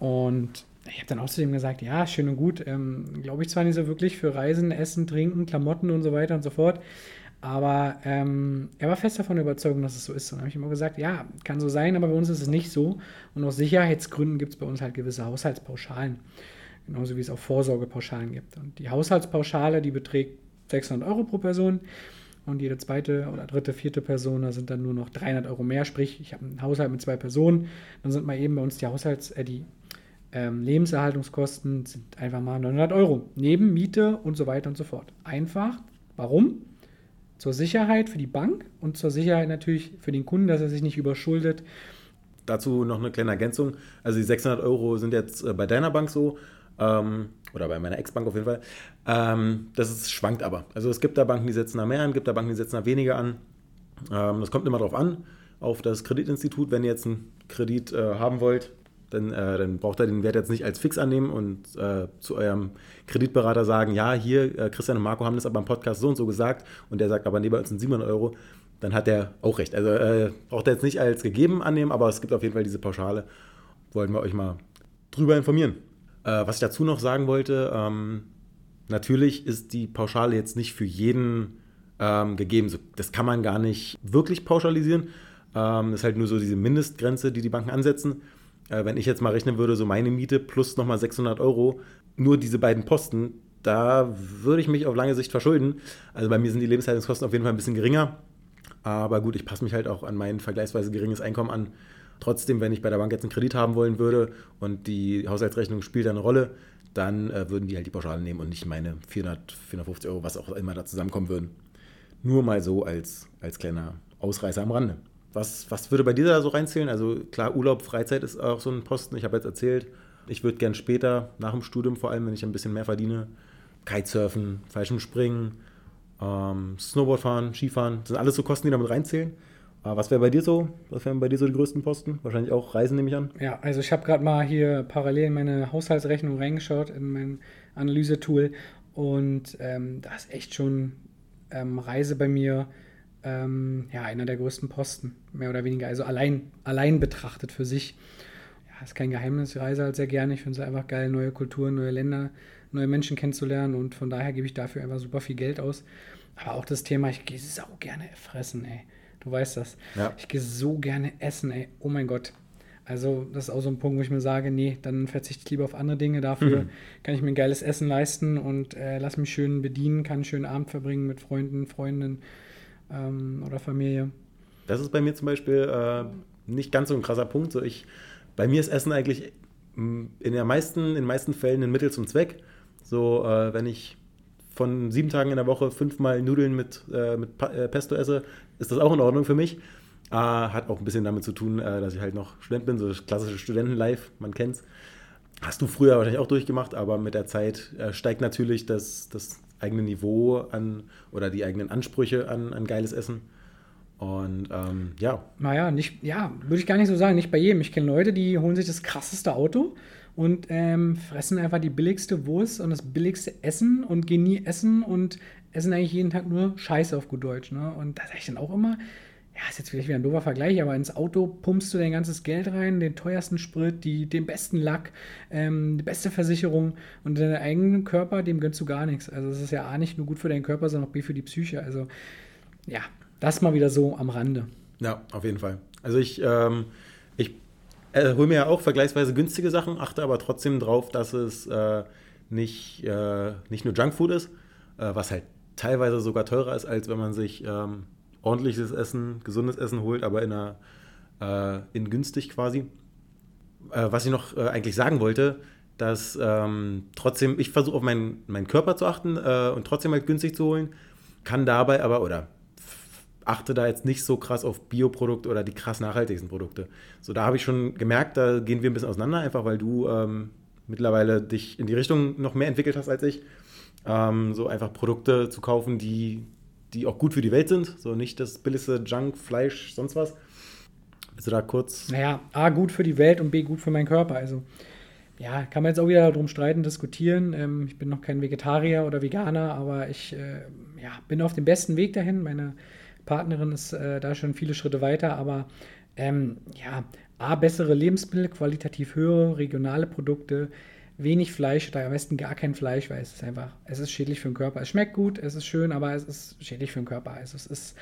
Und ich habe dann außerdem gesagt, ja, schön und gut, ähm, glaube ich zwar nicht so wirklich für Reisen, Essen, Trinken, Klamotten und so weiter und so fort, aber ähm, er war fest davon überzeugt, dass es so ist. Und habe ich immer gesagt, ja, kann so sein, aber bei uns ist es nicht so. Und aus Sicherheitsgründen gibt es bei uns halt gewisse Haushaltspauschalen. Genauso wie es auch Vorsorgepauschalen gibt. Und die Haushaltspauschale, die beträgt 600 Euro pro Person. Und jede zweite oder dritte, vierte Person, da sind dann nur noch 300 Euro mehr. Sprich, ich habe einen Haushalt mit zwei Personen. Dann sind mal eben bei uns die Haushalts-, äh, die ähm, Lebenserhaltungskosten sind einfach mal 900 Euro. Neben Miete und so weiter und so fort. Einfach. Warum? Zur Sicherheit für die Bank und zur Sicherheit natürlich für den Kunden, dass er sich nicht überschuldet. Dazu noch eine kleine Ergänzung. Also die 600 Euro sind jetzt äh, bei deiner Bank so, ähm, oder bei meiner Ex-Bank auf jeden Fall. Ähm, das ist, schwankt aber. Also es gibt da Banken, die setzen da mehr an, gibt da Banken, die setzen da weniger an. Ähm, das kommt immer darauf an, auf das Kreditinstitut. Wenn ihr jetzt einen Kredit äh, haben wollt, dann, äh, dann braucht er den Wert jetzt nicht als fix annehmen und äh, zu eurem Kreditberater sagen, ja, hier, äh, Christian und Marco haben das aber im Podcast so und so gesagt und der sagt aber, nee, bei uns sind 700 Euro, dann hat er auch recht. Also äh, braucht er jetzt nicht als gegeben annehmen, aber es gibt auf jeden Fall diese Pauschale. Wollten wir euch mal drüber informieren. Äh, was ich dazu noch sagen wollte, ähm, natürlich ist die Pauschale jetzt nicht für jeden ähm, gegeben. Das kann man gar nicht wirklich pauschalisieren. Ähm, das ist halt nur so diese Mindestgrenze, die die Banken ansetzen äh, wenn ich jetzt mal rechnen würde, so meine Miete plus nochmal 600 Euro, nur diese beiden Posten, da würde ich mich auf lange Sicht verschulden. Also bei mir sind die Lebenshaltungskosten auf jeden Fall ein bisschen geringer. Aber gut, ich passe mich halt auch an mein vergleichsweise geringes Einkommen an. Trotzdem, wenn ich bei der Bank jetzt einen Kredit haben wollen würde und die Haushaltsrechnung spielt eine Rolle, dann äh, würden die halt die Pauschale nehmen und nicht meine 400, 450 Euro, was auch immer da zusammenkommen würden. Nur mal so als, als kleiner Ausreißer am Rande. Was, was würde bei dir da so reinzählen? Also klar, Urlaub, Freizeit ist auch so ein Posten. Ich habe jetzt erzählt, ich würde gern später, nach dem Studium vor allem, wenn ich ein bisschen mehr verdiene, Kitesurfen, Fallschirmspringen, ähm, Snowboardfahren, Skifahren, das sind alles so Kosten, die damit reinzählen. Äh, was wäre bei dir so? Was wären bei dir so die größten Posten? Wahrscheinlich auch Reisen, nehme ich an. Ja, also ich habe gerade mal hier parallel in meine Haushaltsrechnung reingeschaut, in mein Analysetool. Und ähm, da ist echt schon ähm, Reise bei mir ähm, ja, einer der größten Posten, mehr oder weniger. Also allein, allein betrachtet für sich. Ja, ist kein Geheimnis, ich reise halt sehr gerne. Ich finde es einfach geil, neue Kulturen, neue Länder, neue Menschen kennenzulernen. Und von daher gebe ich dafür einfach super viel Geld aus. Aber auch das Thema, ich gehe sau gerne fressen, ey. Du weißt das. Ja. Ich gehe so gerne essen, ey. Oh mein Gott. Also, das ist auch so ein Punkt, wo ich mir sage, nee, dann verzichte ich lieber auf andere Dinge. Dafür mhm. kann ich mir ein geiles Essen leisten und äh, lass mich schön bedienen, kann einen schönen Abend verbringen mit Freunden, Freundinnen ähm, oder Familie. Das ist bei mir zum Beispiel äh, nicht ganz so ein krasser Punkt. So ich, bei mir ist Essen eigentlich mm, in, der meisten, in den meisten Fällen ein Mittel zum Zweck. So, äh, wenn ich von sieben Tagen in der Woche fünfmal Nudeln mit, äh, mit äh, Pesto esse, ist das auch in Ordnung für mich. Äh, hat auch ein bisschen damit zu tun, äh, dass ich halt noch Student bin, so das klassische Studentenlife, man kennt's. Hast du früher wahrscheinlich auch durchgemacht, aber mit der Zeit äh, steigt natürlich das, das eigene Niveau an oder die eigenen Ansprüche an, an geiles Essen. Und ähm, ja. Naja, nicht, ja, würde ich gar nicht so sagen, nicht bei jedem. Ich kenne Leute, die holen sich das krasseste Auto und ähm, fressen einfach die billigste Wurst und das billigste Essen und gehen nie essen und essen eigentlich jeden Tag nur Scheiße auf gut Deutsch. Ne? Und da sage ich dann auch immer, ja, ist jetzt vielleicht wieder ein doofer Vergleich, aber ins Auto pumpst du dein ganzes Geld rein, den teuersten Sprit, die, den besten Lack, ähm, die beste Versicherung und deinen eigenen Körper, dem gönnst du gar nichts. Also es ist ja A nicht nur gut für deinen Körper, sondern auch B für die Psyche. Also ja, das mal wieder so am Rande. Ja, auf jeden Fall. Also ich, ähm, ich äh, hole mir ja auch vergleichsweise günstige Sachen, achte aber trotzdem drauf, dass es äh, nicht, äh, nicht nur Junkfood ist, äh, was halt teilweise sogar teurer ist, als wenn man sich ähm, ordentliches Essen, gesundes Essen holt, aber in, einer, äh, in günstig quasi. Äh, was ich noch äh, eigentlich sagen wollte, dass ähm, trotzdem, ich versuche auf meinen, meinen Körper zu achten äh, und trotzdem halt günstig zu holen, kann dabei aber, oder achte da jetzt nicht so krass auf Bioprodukte oder die krass nachhaltigsten Produkte. So, da habe ich schon gemerkt, da gehen wir ein bisschen auseinander, einfach weil du ähm, mittlerweile dich in die Richtung noch mehr entwickelt hast als ich. Ähm, so einfach Produkte zu kaufen, die die auch gut für die Welt sind. So nicht das billigste Junk, Fleisch, sonst was. Du da kurz. Naja, A, gut für die Welt und B, gut für meinen Körper. Also, ja, kann man jetzt auch wieder darum streiten, diskutieren. Ähm, ich bin noch kein Vegetarier oder Veganer, aber ich äh, ja, bin auf dem besten Weg dahin. Meine Partnerin ist äh, da schon viele Schritte weiter, aber ähm, ja, A, bessere Lebensmittel, qualitativ höhere, regionale Produkte, wenig Fleisch oder am besten gar kein Fleisch, weil es ist einfach, es ist schädlich für den Körper. Es schmeckt gut, es ist schön, aber es ist schädlich für den Körper. Also es ist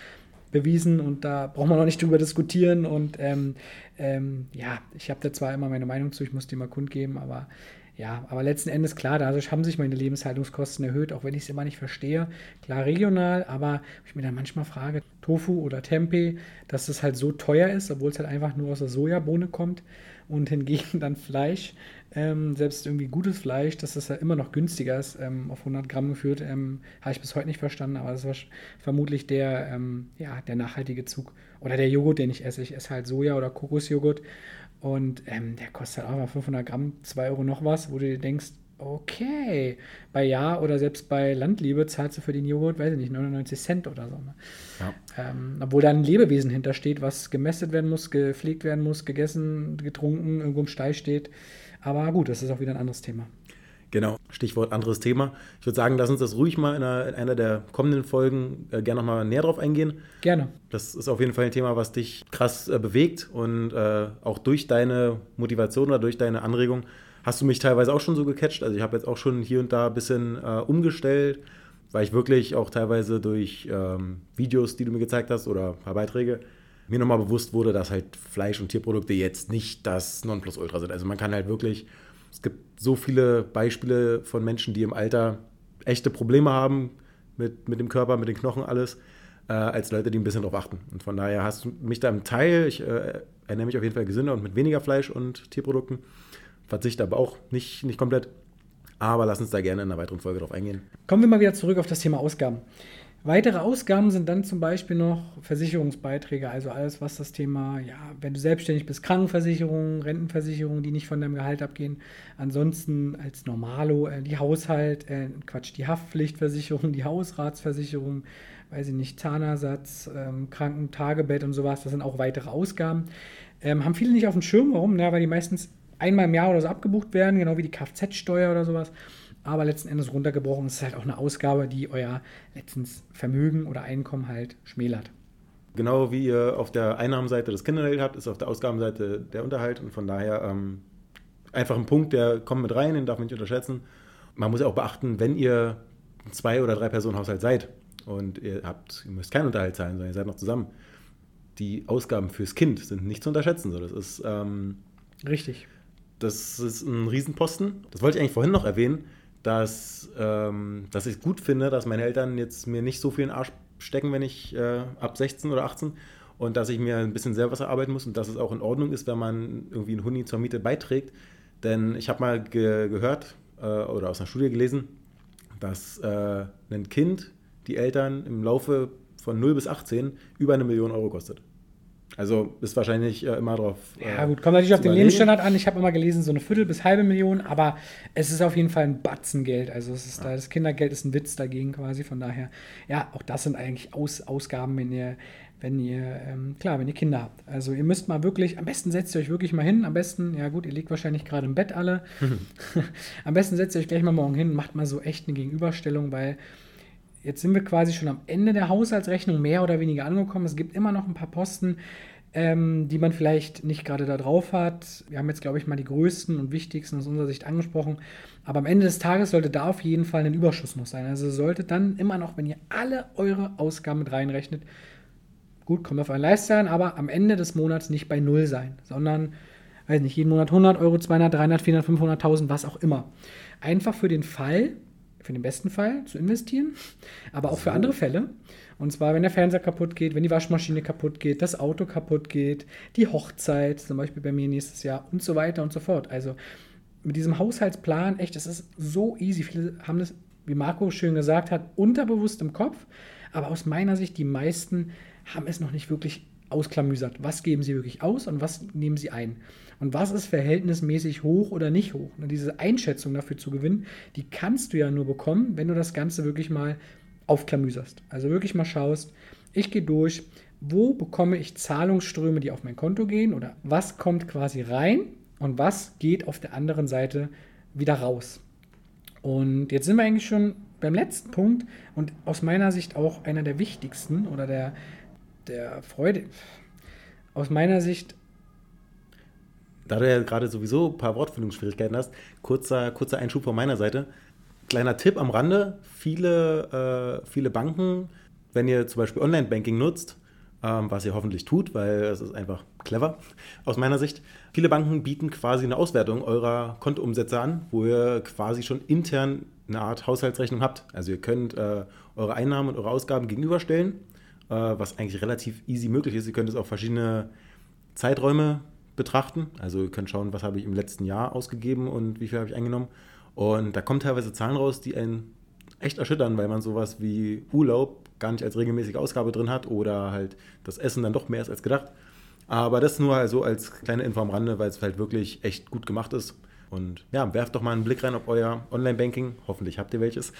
bewiesen und da braucht man noch nicht drüber diskutieren. Und ähm, ähm, ja, ich habe da zwar immer meine Meinung zu, ich muss die mal kundgeben, aber ja, aber letzten Endes klar, dadurch haben sich meine Lebenshaltungskosten erhöht, auch wenn ich es immer nicht verstehe. Klar regional, aber ich mir dann manchmal frage, Tofu oder Tempeh, dass es halt so teuer ist, obwohl es halt einfach nur aus der Sojabohne kommt und hingegen dann Fleisch ähm, selbst irgendwie gutes Fleisch, dass das ja immer noch günstiger ist, ähm, auf 100 Gramm geführt, ähm, habe ich bis heute nicht verstanden, aber das war vermutlich der, ähm, ja, der nachhaltige Zug. Oder der Joghurt, den ich esse. Ich esse halt Soja- oder Kokosjoghurt und ähm, der kostet halt auch mal 500 Gramm, 2 Euro noch was, wo du dir denkst, okay, bei Ja oder selbst bei Landliebe zahlst du für den Joghurt, weiß ich nicht, 99 Cent oder so. Ne? Ja. Ähm, obwohl da ein Lebewesen hintersteht, was gemästet werden muss, gepflegt werden muss, gegessen, getrunken, irgendwo im Stall steht. Aber gut, das ist auch wieder ein anderes Thema. Genau, Stichwort anderes Thema. Ich würde sagen, lass uns das ruhig mal in einer, in einer der kommenden Folgen äh, gerne nochmal näher drauf eingehen. Gerne. Das ist auf jeden Fall ein Thema, was dich krass äh, bewegt und äh, auch durch deine Motivation oder durch deine Anregung hast du mich teilweise auch schon so gecatcht. Also ich habe jetzt auch schon hier und da ein bisschen äh, umgestellt, weil ich wirklich auch teilweise durch ähm, Videos, die du mir gezeigt hast oder ein paar Beiträge, mir nochmal bewusst wurde, dass halt Fleisch- und Tierprodukte jetzt nicht das Nonplusultra sind. Also man kann halt wirklich, es gibt so viele Beispiele von Menschen, die im Alter echte Probleme haben mit, mit dem Körper, mit den Knochen, alles, äh, als Leute, die ein bisschen drauf achten. Und von daher hast du mich da im Teil, ich äh, ernähre mich auf jeden Fall gesünder und mit weniger Fleisch und Tierprodukten, verzichte aber auch nicht, nicht komplett. Aber lass uns da gerne in einer weiteren Folge drauf eingehen. Kommen wir mal wieder zurück auf das Thema Ausgaben. Weitere Ausgaben sind dann zum Beispiel noch Versicherungsbeiträge, also alles, was das Thema, ja, wenn du selbstständig bist, Krankenversicherung, Rentenversicherung, die nicht von deinem Gehalt abgehen. Ansonsten als Normalo äh, die Haushalt, äh, Quatsch, die Haftpflichtversicherung, die Hausratsversicherung, weiß ich nicht, Zahnersatz, ähm, Krankentagebett und sowas, das sind auch weitere Ausgaben. Ähm, haben viele nicht auf dem Schirm, warum? Ja, weil die meistens einmal im Jahr oder so abgebucht werden, genau wie die Kfz-Steuer oder sowas. Aber letzten Endes runtergebrochen ist es halt auch eine Ausgabe, die euer letztens Vermögen oder Einkommen halt schmälert. Genau wie ihr auf der Einnahmenseite das Kindergeld habt, ist auf der Ausgabenseite der Unterhalt. Und von daher ähm, einfach ein Punkt, der kommt mit rein, den darf man nicht unterschätzen. Man muss ja auch beachten, wenn ihr ein Zwei- oder Drei-Personen-Haushalt seid und ihr habt, ihr müsst keinen Unterhalt zahlen, sondern ihr seid noch zusammen. Die Ausgaben fürs Kind sind nicht zu unterschätzen. So, das ist ähm, richtig. Das ist ein Riesenposten. Das wollte ich eigentlich vorhin noch erwähnen dass, ähm, dass ich es gut finde, dass meine Eltern jetzt mir nicht so viel in den Arsch stecken, wenn ich äh, ab 16 oder 18 und dass ich mir ein bisschen selber was erarbeiten muss und dass es auch in Ordnung ist, wenn man irgendwie einen Huni zur Miete beiträgt. Denn ich habe mal ge gehört äh, oder aus einer Studie gelesen, dass äh, ein Kind die Eltern im Laufe von 0 bis 18 über eine Million Euro kostet. Also ist wahrscheinlich äh, immer drauf. Äh, ja, gut, kommt natürlich auf den Lebensstandard an. Ich habe immer gelesen, so eine Viertel bis halbe Million, aber es ist auf jeden Fall ein Batzen Geld. Also es ist ja. da, das Kindergeld ist ein Witz dagegen quasi. Von daher, ja, auch das sind eigentlich Aus, Ausgaben, wenn ihr, wenn ihr, ähm, klar, wenn ihr Kinder habt. Also ihr müsst mal wirklich, am besten setzt ihr euch wirklich mal hin. Am besten, ja gut, ihr liegt wahrscheinlich gerade im Bett alle. am besten setzt ihr euch gleich mal morgen hin und macht mal so echt eine Gegenüberstellung, weil Jetzt sind wir quasi schon am Ende der Haushaltsrechnung mehr oder weniger angekommen. Es gibt immer noch ein paar Posten, ähm, die man vielleicht nicht gerade da drauf hat. Wir haben jetzt, glaube ich, mal die größten und wichtigsten aus unserer Sicht angesprochen. Aber am Ende des Tages sollte da auf jeden Fall ein Überschuss noch sein. Also sollte dann immer noch, wenn ihr alle eure Ausgaben mit reinrechnet, gut, kommt auf einen Leistung, aber am Ende des Monats nicht bei Null sein, sondern, weiß nicht, jeden Monat 100 Euro, 200, 300, 400, 500.000, was auch immer. Einfach für den Fall, für den besten Fall zu investieren, aber auch für andere Fälle. Und zwar, wenn der Fernseher kaputt geht, wenn die Waschmaschine kaputt geht, das Auto kaputt geht, die Hochzeit, zum Beispiel bei mir nächstes Jahr und so weiter und so fort. Also mit diesem Haushaltsplan, echt, das ist so easy. Viele haben das, wie Marco schön gesagt hat, unterbewusst im Kopf. Aber aus meiner Sicht, die meisten haben es noch nicht wirklich ausklamüsert. Was geben sie wirklich aus und was nehmen sie ein? Und was ist verhältnismäßig hoch oder nicht hoch? Und diese Einschätzung dafür zu gewinnen, die kannst du ja nur bekommen, wenn du das Ganze wirklich mal aufklamüserst. Also wirklich mal schaust, ich gehe durch, wo bekomme ich Zahlungsströme, die auf mein Konto gehen oder was kommt quasi rein und was geht auf der anderen Seite wieder raus. Und jetzt sind wir eigentlich schon beim letzten Punkt und aus meiner Sicht auch einer der wichtigsten oder der, der Freude. Aus meiner Sicht da du ja gerade sowieso ein paar Wortfindungsschwierigkeiten hast, kurzer, kurzer Einschub von meiner Seite. Kleiner Tipp am Rande: viele, äh, viele Banken, wenn ihr zum Beispiel Online-Banking nutzt, ähm, was ihr hoffentlich tut, weil es ist einfach clever aus meiner Sicht. Viele Banken bieten quasi eine Auswertung eurer Kontoumsätze an, wo ihr quasi schon intern eine Art Haushaltsrechnung habt. Also ihr könnt äh, eure Einnahmen und eure Ausgaben gegenüberstellen, äh, was eigentlich relativ easy möglich ist. Ihr könnt es auf verschiedene Zeiträume betrachten. Also ihr könnt schauen, was habe ich im letzten Jahr ausgegeben und wie viel habe ich eingenommen. Und da kommen teilweise Zahlen raus, die einen echt erschüttern, weil man sowas wie Urlaub gar nicht als regelmäßige Ausgabe drin hat oder halt das Essen dann doch mehr ist als gedacht. Aber das nur also als kleine Info am Rande, weil es halt wirklich echt gut gemacht ist. Und ja, werft doch mal einen Blick rein, ob euer Online-Banking, hoffentlich habt ihr welches,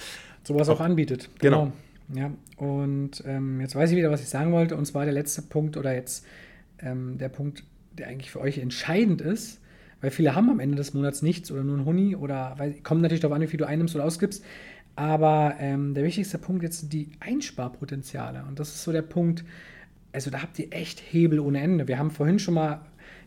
sowas auch anbietet. Genau. genau. Ja, und ähm, jetzt weiß ich wieder, was ich sagen wollte. Und zwar der letzte Punkt oder jetzt ähm, der Punkt, der eigentlich für euch entscheidend ist, weil viele haben am Ende des Monats nichts oder nur ein Huni oder weil, kommt natürlich darauf an, wie viel du einnimmst oder ausgibst. Aber ähm, der wichtigste Punkt jetzt sind die Einsparpotenziale. Und das ist so der Punkt, also da habt ihr echt Hebel ohne Ende. Wir haben vorhin schon mal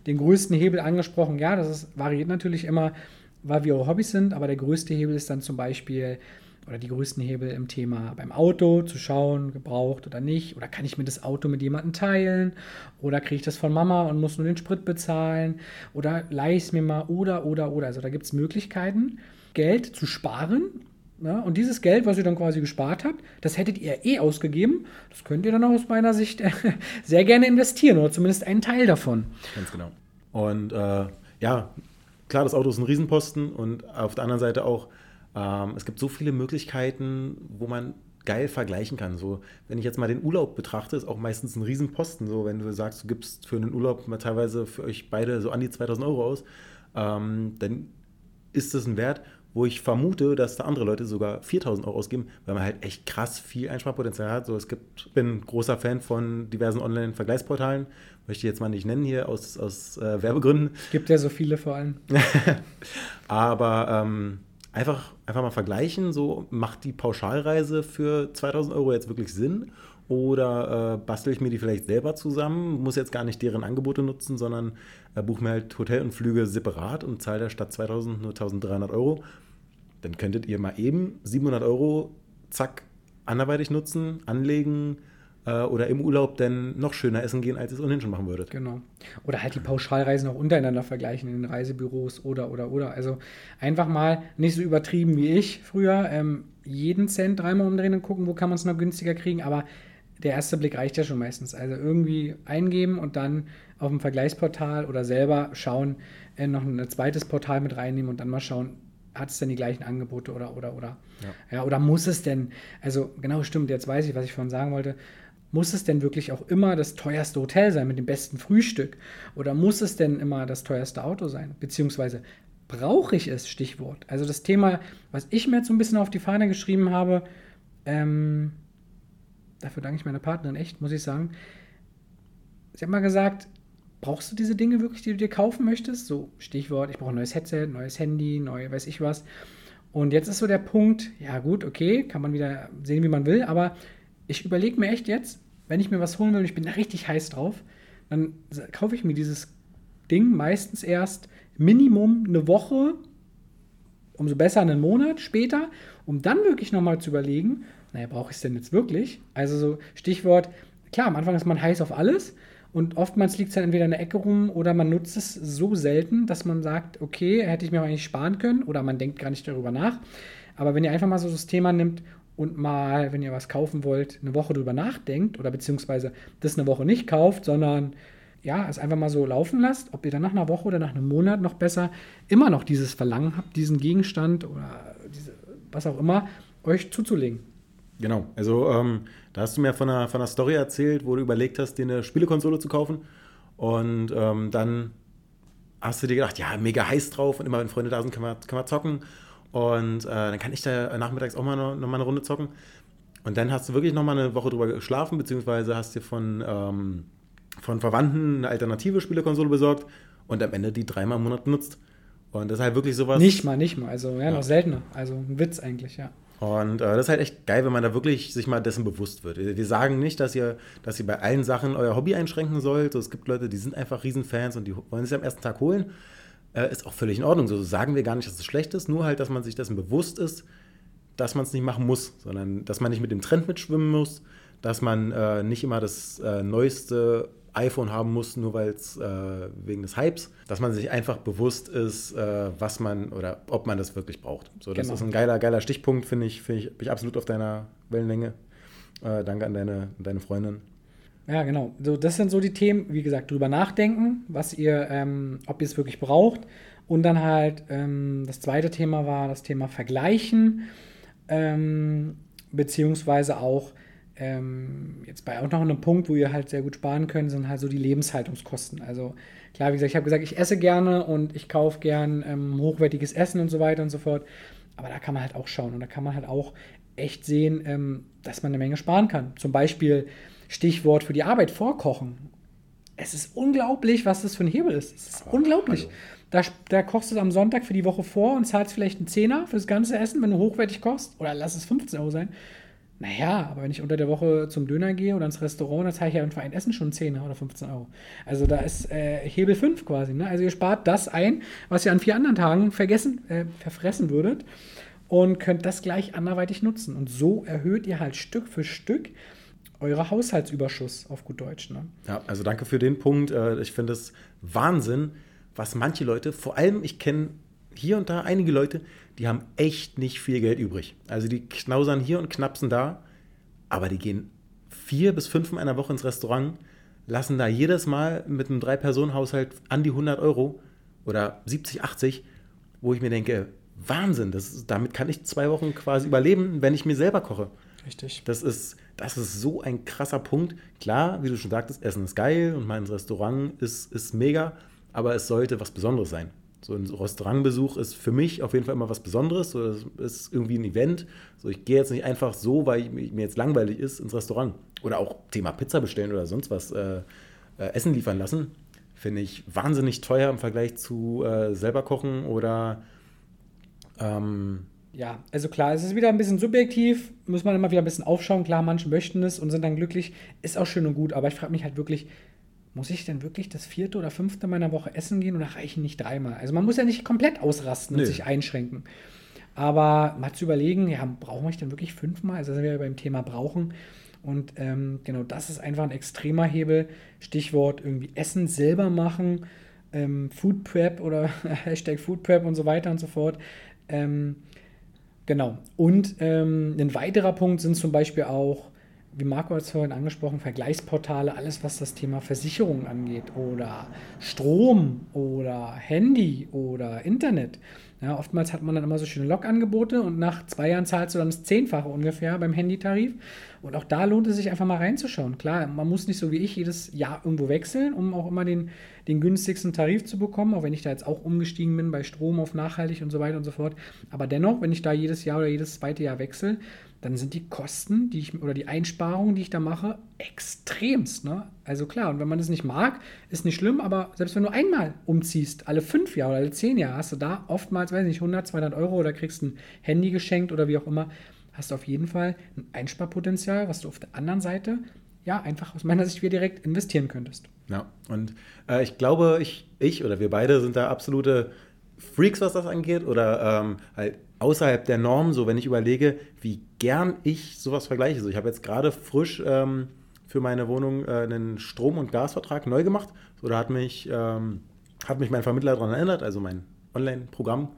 den größten Hebel angesprochen. Ja, das ist, variiert natürlich immer, weil wir eure Hobbys sind, aber der größte Hebel ist dann zum Beispiel oder die größten Hebel im Thema beim Auto, zu schauen, gebraucht oder nicht. Oder kann ich mir das Auto mit jemandem teilen? Oder kriege ich das von Mama und muss nur den Sprit bezahlen? Oder leihe ich es mir mal? Oder, oder, oder. Also da gibt es Möglichkeiten, Geld zu sparen. Ja, und dieses Geld, was ihr dann quasi gespart habt, das hättet ihr eh ausgegeben. Das könnt ihr dann aus meiner Sicht sehr gerne investieren oder zumindest einen Teil davon. Ganz genau. Und äh, ja, klar, das Auto ist ein Riesenposten und auf der anderen Seite auch ähm, es gibt so viele Möglichkeiten, wo man geil vergleichen kann. So, wenn ich jetzt mal den Urlaub betrachte, ist auch meistens ein Riesenposten. So, wenn du sagst, du gibst für einen Urlaub mal teilweise für euch beide so an die 2000 Euro aus, ähm, dann ist das ein Wert, wo ich vermute, dass da andere Leute sogar 4000 Euro ausgeben, weil man halt echt krass viel Einsparpotenzial hat. So, es gibt, ich bin großer Fan von diversen Online-Vergleichsportalen, möchte ich jetzt mal nicht nennen hier aus, aus äh, Werbegründen. Es gibt ja so viele vor allem. Aber ähm, einfach, einfach mal vergleichen, so macht die Pauschalreise für 2000 Euro jetzt wirklich Sinn? Oder äh, bastel ich mir die vielleicht selber zusammen, muss jetzt gar nicht deren Angebote nutzen, sondern äh, buche mir halt Hotel und Flüge separat und zahle da statt 2000 nur 1300 Euro. Dann könntet ihr mal eben 700 Euro, zack, anderweitig nutzen, anlegen, äh, oder im Urlaub dann noch schöner essen gehen, als ihr es ohnehin schon machen würdet. Genau. Oder halt die Pauschalreisen auch untereinander vergleichen in den Reisebüros oder, oder, oder. Also einfach mal nicht so übertrieben wie ich früher, ähm, jeden Cent dreimal umdrehen und gucken, wo kann man es noch günstiger kriegen, aber der erste Blick reicht ja schon meistens. Also irgendwie eingeben und dann auf dem Vergleichsportal oder selber schauen, äh, noch ein zweites Portal mit reinnehmen und dann mal schauen, hat es denn die gleichen Angebote oder, oder, oder. Ja. ja. oder muss es denn, also genau stimmt, jetzt weiß ich, was ich vorhin sagen wollte, muss es denn wirklich auch immer das teuerste Hotel sein mit dem besten Frühstück? Oder muss es denn immer das teuerste Auto sein? Beziehungsweise brauche ich es? Stichwort. Also das Thema, was ich mir jetzt so ein bisschen auf die Fahne geschrieben habe, ähm, dafür danke ich meiner Partnerin echt, muss ich sagen. Sie hat mal gesagt, brauchst du diese Dinge wirklich, die du dir kaufen möchtest? So Stichwort, ich brauche ein neues Headset, neues Handy, neu weiß ich was. Und jetzt ist so der Punkt, ja gut, okay, kann man wieder sehen, wie man will, aber ich überlege mir echt jetzt, wenn ich mir was holen will und ich bin da richtig heiß drauf, dann kaufe ich mir dieses Ding meistens erst Minimum eine Woche, umso besser einen Monat später, um dann wirklich nochmal zu überlegen, naja, brauche ich es denn jetzt wirklich? Also so Stichwort, klar, am Anfang ist man heiß auf alles und oftmals liegt es dann entweder in der Ecke rum oder man nutzt es so selten, dass man sagt, okay, hätte ich mir eigentlich sparen können oder man denkt gar nicht darüber nach. Aber wenn ihr einfach mal so das Thema nimmt und mal, wenn ihr was kaufen wollt, eine Woche drüber nachdenkt oder beziehungsweise das eine Woche nicht kauft, sondern ja, es einfach mal so laufen lasst, ob ihr dann nach einer Woche oder nach einem Monat noch besser immer noch dieses Verlangen habt, diesen Gegenstand oder diese, was auch immer, euch zuzulegen. Genau, also ähm, da hast du mir von einer, von einer Story erzählt, wo du überlegt hast, dir eine Spielekonsole zu kaufen. Und ähm, dann hast du dir gedacht, ja, mega heiß drauf und immer wenn Freunde da sind, können wir, können wir zocken und äh, dann kann ich da nachmittags auch mal noch, noch mal eine Runde zocken. Und dann hast du wirklich noch mal eine Woche drüber geschlafen, beziehungsweise hast dir von, ähm, von Verwandten eine alternative Spielekonsole besorgt und am Ende die dreimal im Monat benutzt. Und das ist halt wirklich sowas. Nicht mal, nicht mal. Also ja, ja. noch seltener. Also ein Witz eigentlich, ja. Und äh, das ist halt echt geil, wenn man da wirklich sich mal dessen bewusst wird. Wir sagen nicht, dass ihr, dass ihr bei allen Sachen euer Hobby einschränken sollt. So, es gibt Leute, die sind einfach Riesenfans und die wollen es am ersten Tag holen äh, ist auch völlig in Ordnung. So sagen wir gar nicht, dass es schlecht ist, nur halt, dass man sich dessen bewusst ist, dass man es nicht machen muss, sondern dass man nicht mit dem Trend mitschwimmen muss, dass man äh, nicht immer das äh, neueste iPhone haben muss, nur weil es äh, wegen des Hypes, dass man sich einfach bewusst ist, äh, was man oder ob man das wirklich braucht. So, das genau. ist ein geiler, geiler Stichpunkt, finde ich, find ich, bin ich absolut auf deiner Wellenlänge. Äh, danke an deine, deine Freundin. Ja, genau. So, das sind so die Themen, wie gesagt, drüber nachdenken, was ihr, ähm, ob ihr es wirklich braucht. Und dann halt, ähm, das zweite Thema war das Thema Vergleichen, ähm, beziehungsweise auch, ähm, jetzt bei auch noch einem Punkt, wo ihr halt sehr gut sparen könnt, sind halt so die Lebenshaltungskosten. Also klar, wie gesagt, ich habe gesagt, ich esse gerne und ich kaufe gern ähm, hochwertiges Essen und so weiter und so fort. Aber da kann man halt auch schauen und da kann man halt auch echt sehen, ähm, dass man eine Menge sparen kann. Zum Beispiel Stichwort für die Arbeit vorkochen. Es ist unglaublich, was das für ein Hebel ist. Es ist Aber unglaublich. Da, da, kochst du es am Sonntag für die Woche vor und zahlst vielleicht einen Zehner für das ganze Essen, wenn du hochwertig kochst. Oder lass es 15 Euro sein. Naja, aber wenn ich unter der Woche zum Döner gehe oder ins Restaurant, dann zahle ich ja für ein Essen schon 10 oder 15 Euro. Also da ist äh, Hebel 5 quasi. Ne? Also ihr spart das ein, was ihr an vier anderen Tagen vergessen, äh, verfressen würdet und könnt das gleich anderweitig nutzen. Und so erhöht ihr halt Stück für Stück euer Haushaltsüberschuss auf gut Deutsch. Ne? Ja, also danke für den Punkt. Äh, ich finde es Wahnsinn, was manche Leute, vor allem ich kenne hier und da einige Leute, die haben echt nicht viel Geld übrig. Also die knausern hier und knapsen da, aber die gehen vier bis fünf in einer Woche ins Restaurant, lassen da jedes Mal mit einem Drei-Personen-Haushalt an die 100 Euro oder 70, 80, wo ich mir denke, Wahnsinn, das damit kann ich zwei Wochen quasi überleben, wenn ich mir selber koche. Richtig. Das ist, das ist so ein krasser Punkt. Klar, wie du schon sagtest, Essen ist geil und mein Restaurant ist, ist mega, aber es sollte was Besonderes sein. So ein Restaurantbesuch ist für mich auf jeden Fall immer was Besonderes. So, das ist irgendwie ein Event. So, ich gehe jetzt nicht einfach so, weil mir jetzt langweilig ist, ins Restaurant. Oder auch Thema Pizza bestellen oder sonst was äh, äh, Essen liefern lassen. Finde ich wahnsinnig teuer im Vergleich zu äh, selber kochen oder ähm, ja, also klar, es ist wieder ein bisschen subjektiv, muss man immer wieder ein bisschen aufschauen. Klar, manche möchten es und sind dann glücklich, ist auch schön und gut, aber ich frage mich halt wirklich, muss ich denn wirklich das vierte oder fünfte meiner Woche essen gehen oder reichen nicht dreimal? Also man muss ja nicht komplett ausrasten Nö. und sich einschränken. Aber mal zu überlegen, ja, brauchen wir denn wirklich fünfmal? Also sind wir ja beim Thema brauchen. Und ähm, genau, das ist einfach ein extremer Hebel. Stichwort irgendwie Essen selber machen, ähm, Food Prep oder Hashtag Food Prep und so weiter und so fort. Ähm, genau. Und ähm, ein weiterer Punkt sind zum Beispiel auch wie Marco hat es vorhin angesprochen, Vergleichsportale, alles was das Thema Versicherung angeht oder Strom oder Handy oder Internet. Ja, oftmals hat man dann immer so schöne Log-Angebote und nach zwei Jahren zahlst du dann das Zehnfache ungefähr beim Handytarif. Und auch da lohnt es sich einfach mal reinzuschauen. Klar, man muss nicht so wie ich jedes Jahr irgendwo wechseln, um auch immer den, den günstigsten Tarif zu bekommen, auch wenn ich da jetzt auch umgestiegen bin bei Strom auf nachhaltig und so weiter und so fort. Aber dennoch, wenn ich da jedes Jahr oder jedes zweite Jahr wechsle, dann sind die Kosten, die ich oder die Einsparungen, die ich da mache, extremst. Ne? Also klar, und wenn man das nicht mag, ist nicht schlimm, aber selbst wenn du einmal umziehst, alle fünf Jahre oder alle zehn Jahre, hast du da oftmals, weiß ich nicht, 100, 200 Euro oder kriegst ein Handy geschenkt oder wie auch immer, hast du auf jeden Fall ein Einsparpotenzial, was du auf der anderen Seite ja einfach aus meiner Sicht wieder direkt investieren könntest. Ja, und äh, ich glaube, ich, ich oder wir beide sind da absolute Freaks, was das angeht, oder ähm, halt außerhalb der Norm, so wenn ich überlege, wie gern ich sowas vergleiche. So, ich habe jetzt gerade frisch ähm, für meine Wohnung äh, einen Strom- und Gasvertrag neu gemacht. So, da hat mich, ähm, hat mich mein Vermittler daran erinnert, also mein Online-Programm,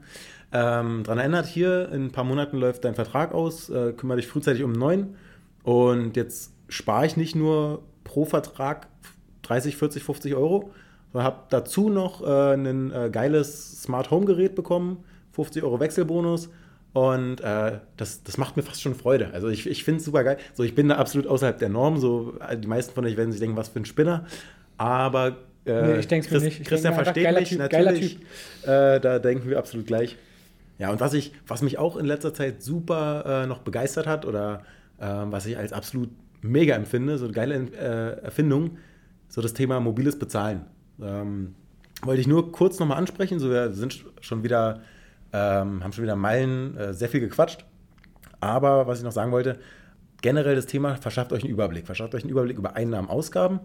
ähm, daran erinnert, hier in ein paar Monaten läuft dein Vertrag aus, äh, kümmere dich frühzeitig um einen neuen. Und jetzt spare ich nicht nur pro Vertrag 30, 40, 50 Euro, sondern habe dazu noch äh, ein äh, geiles Smart Home Gerät bekommen 50 Euro Wechselbonus. Und äh, das, das macht mir fast schon Freude. Also ich, ich finde es super geil. So, ich bin da absolut außerhalb der Norm. So, die meisten von euch werden sich denken, was für ein Spinner. Aber äh, nee, ich Chris, nicht. Ich Christian denke versteht mich natürlich. Äh, da denken wir absolut gleich. Ja, und was, ich, was mich auch in letzter Zeit super äh, noch begeistert hat oder ähm, was ich als absolut mega empfinde, so eine geile äh, Erfindung, so das Thema mobiles Bezahlen. Ähm, wollte ich nur kurz nochmal ansprechen. So, wir sind schon wieder ähm, haben schon wieder Meilen äh, sehr viel gequatscht. Aber was ich noch sagen wollte, generell das Thema, verschafft euch einen Überblick. Verschafft euch einen Überblick über Einnahmen, Ausgaben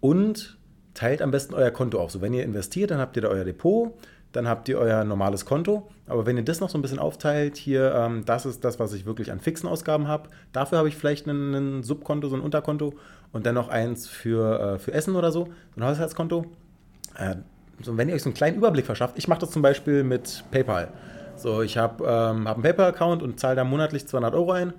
und teilt am besten euer Konto auf. So, wenn ihr investiert, dann habt ihr da euer Depot, dann habt ihr euer normales Konto. Aber wenn ihr das noch so ein bisschen aufteilt, hier, ähm, das ist das, was ich wirklich an fixen Ausgaben habe. Dafür habe ich vielleicht ein, Subkonto, so ein Unterkonto und dann noch eins für, äh, für Essen oder so, so ein Haushaltskonto. Äh, so, wenn ihr euch so einen kleinen Überblick verschafft, ich mache das zum Beispiel mit PayPal. So, ich habe ähm, hab einen PayPal-Account und zahle da monatlich 200 Euro ein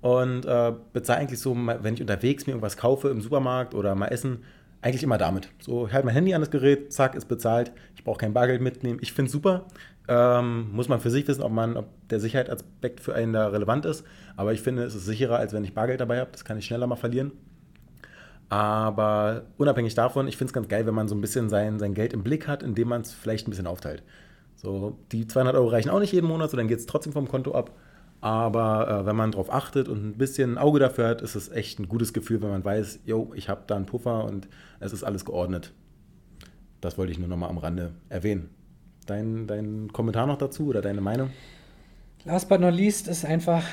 und äh, bezahle eigentlich so, wenn ich unterwegs mir irgendwas kaufe im Supermarkt oder mal essen, eigentlich immer damit. So, ich halte mein Handy an das Gerät, zack, ist bezahlt. Ich brauche kein Bargeld mitnehmen. Ich finde es super. Ähm, muss man für sich wissen, ob, man, ob der Sicherheitsaspekt für einen da relevant ist. Aber ich finde, es ist sicherer, als wenn ich Bargeld dabei habe. Das kann ich schneller mal verlieren. Aber unabhängig davon, ich finde es ganz geil, wenn man so ein bisschen sein, sein Geld im Blick hat, indem man es vielleicht ein bisschen aufteilt. So, die 200 Euro reichen auch nicht jeden Monat, so dann geht es trotzdem vom Konto ab. Aber äh, wenn man darauf achtet und ein bisschen ein Auge dafür hat, ist es echt ein gutes Gefühl, wenn man weiß, yo, ich habe da einen Puffer und es ist alles geordnet. Das wollte ich nur nochmal am Rande erwähnen. Dein, dein Kommentar noch dazu oder deine Meinung? Last but not least ist einfach,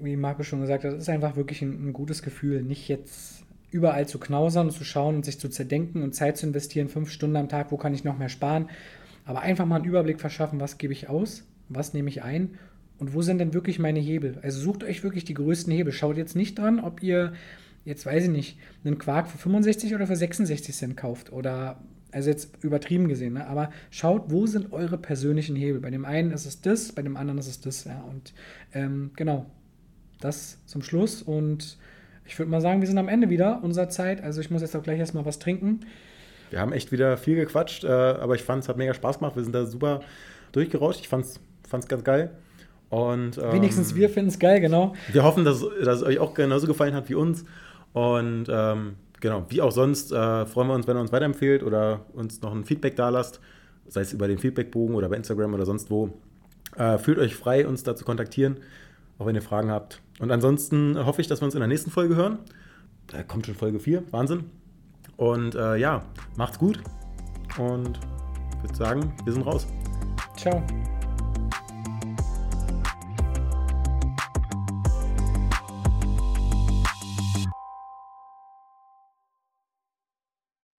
wie Marco schon gesagt hat, ist einfach wirklich ein, ein gutes Gefühl, nicht jetzt überall zu knausern und zu schauen und sich zu zerdenken und Zeit zu investieren, fünf Stunden am Tag, wo kann ich noch mehr sparen. Aber einfach mal einen Überblick verschaffen, was gebe ich aus, was nehme ich ein und wo sind denn wirklich meine Hebel. Also sucht euch wirklich die größten Hebel. Schaut jetzt nicht dran, ob ihr, jetzt weiß ich nicht, einen Quark für 65 oder für 66 Cent kauft oder also jetzt übertrieben gesehen, ne? aber schaut, wo sind eure persönlichen Hebel. Bei dem einen ist es das, bei dem anderen ist es das. Ja? Und ähm, genau, das zum Schluss. Und ich würde mal sagen, wir sind am Ende wieder unserer Zeit. Also ich muss jetzt auch gleich erstmal was trinken. Wir haben echt wieder viel gequatscht, äh, aber ich fand es hat mega Spaß gemacht. Wir sind da super durchgerauscht. Ich fand es ganz geil. Und, ähm, Wenigstens wir finden es geil, genau. Wir hoffen, dass, dass es euch auch genauso gefallen hat wie uns. Und ähm, genau, wie auch sonst, äh, freuen wir uns, wenn ihr uns weiterempfehlt oder uns noch ein Feedback da lasst, sei es über den Feedbackbogen oder bei Instagram oder sonst wo. Äh, fühlt euch frei, uns da zu kontaktieren, auch wenn ihr Fragen habt. Und ansonsten hoffe ich, dass wir uns in der nächsten Folge hören. Da kommt schon Folge 4, Wahnsinn. Und äh, ja, macht's gut und ich würde sagen, wir sind raus. Ciao.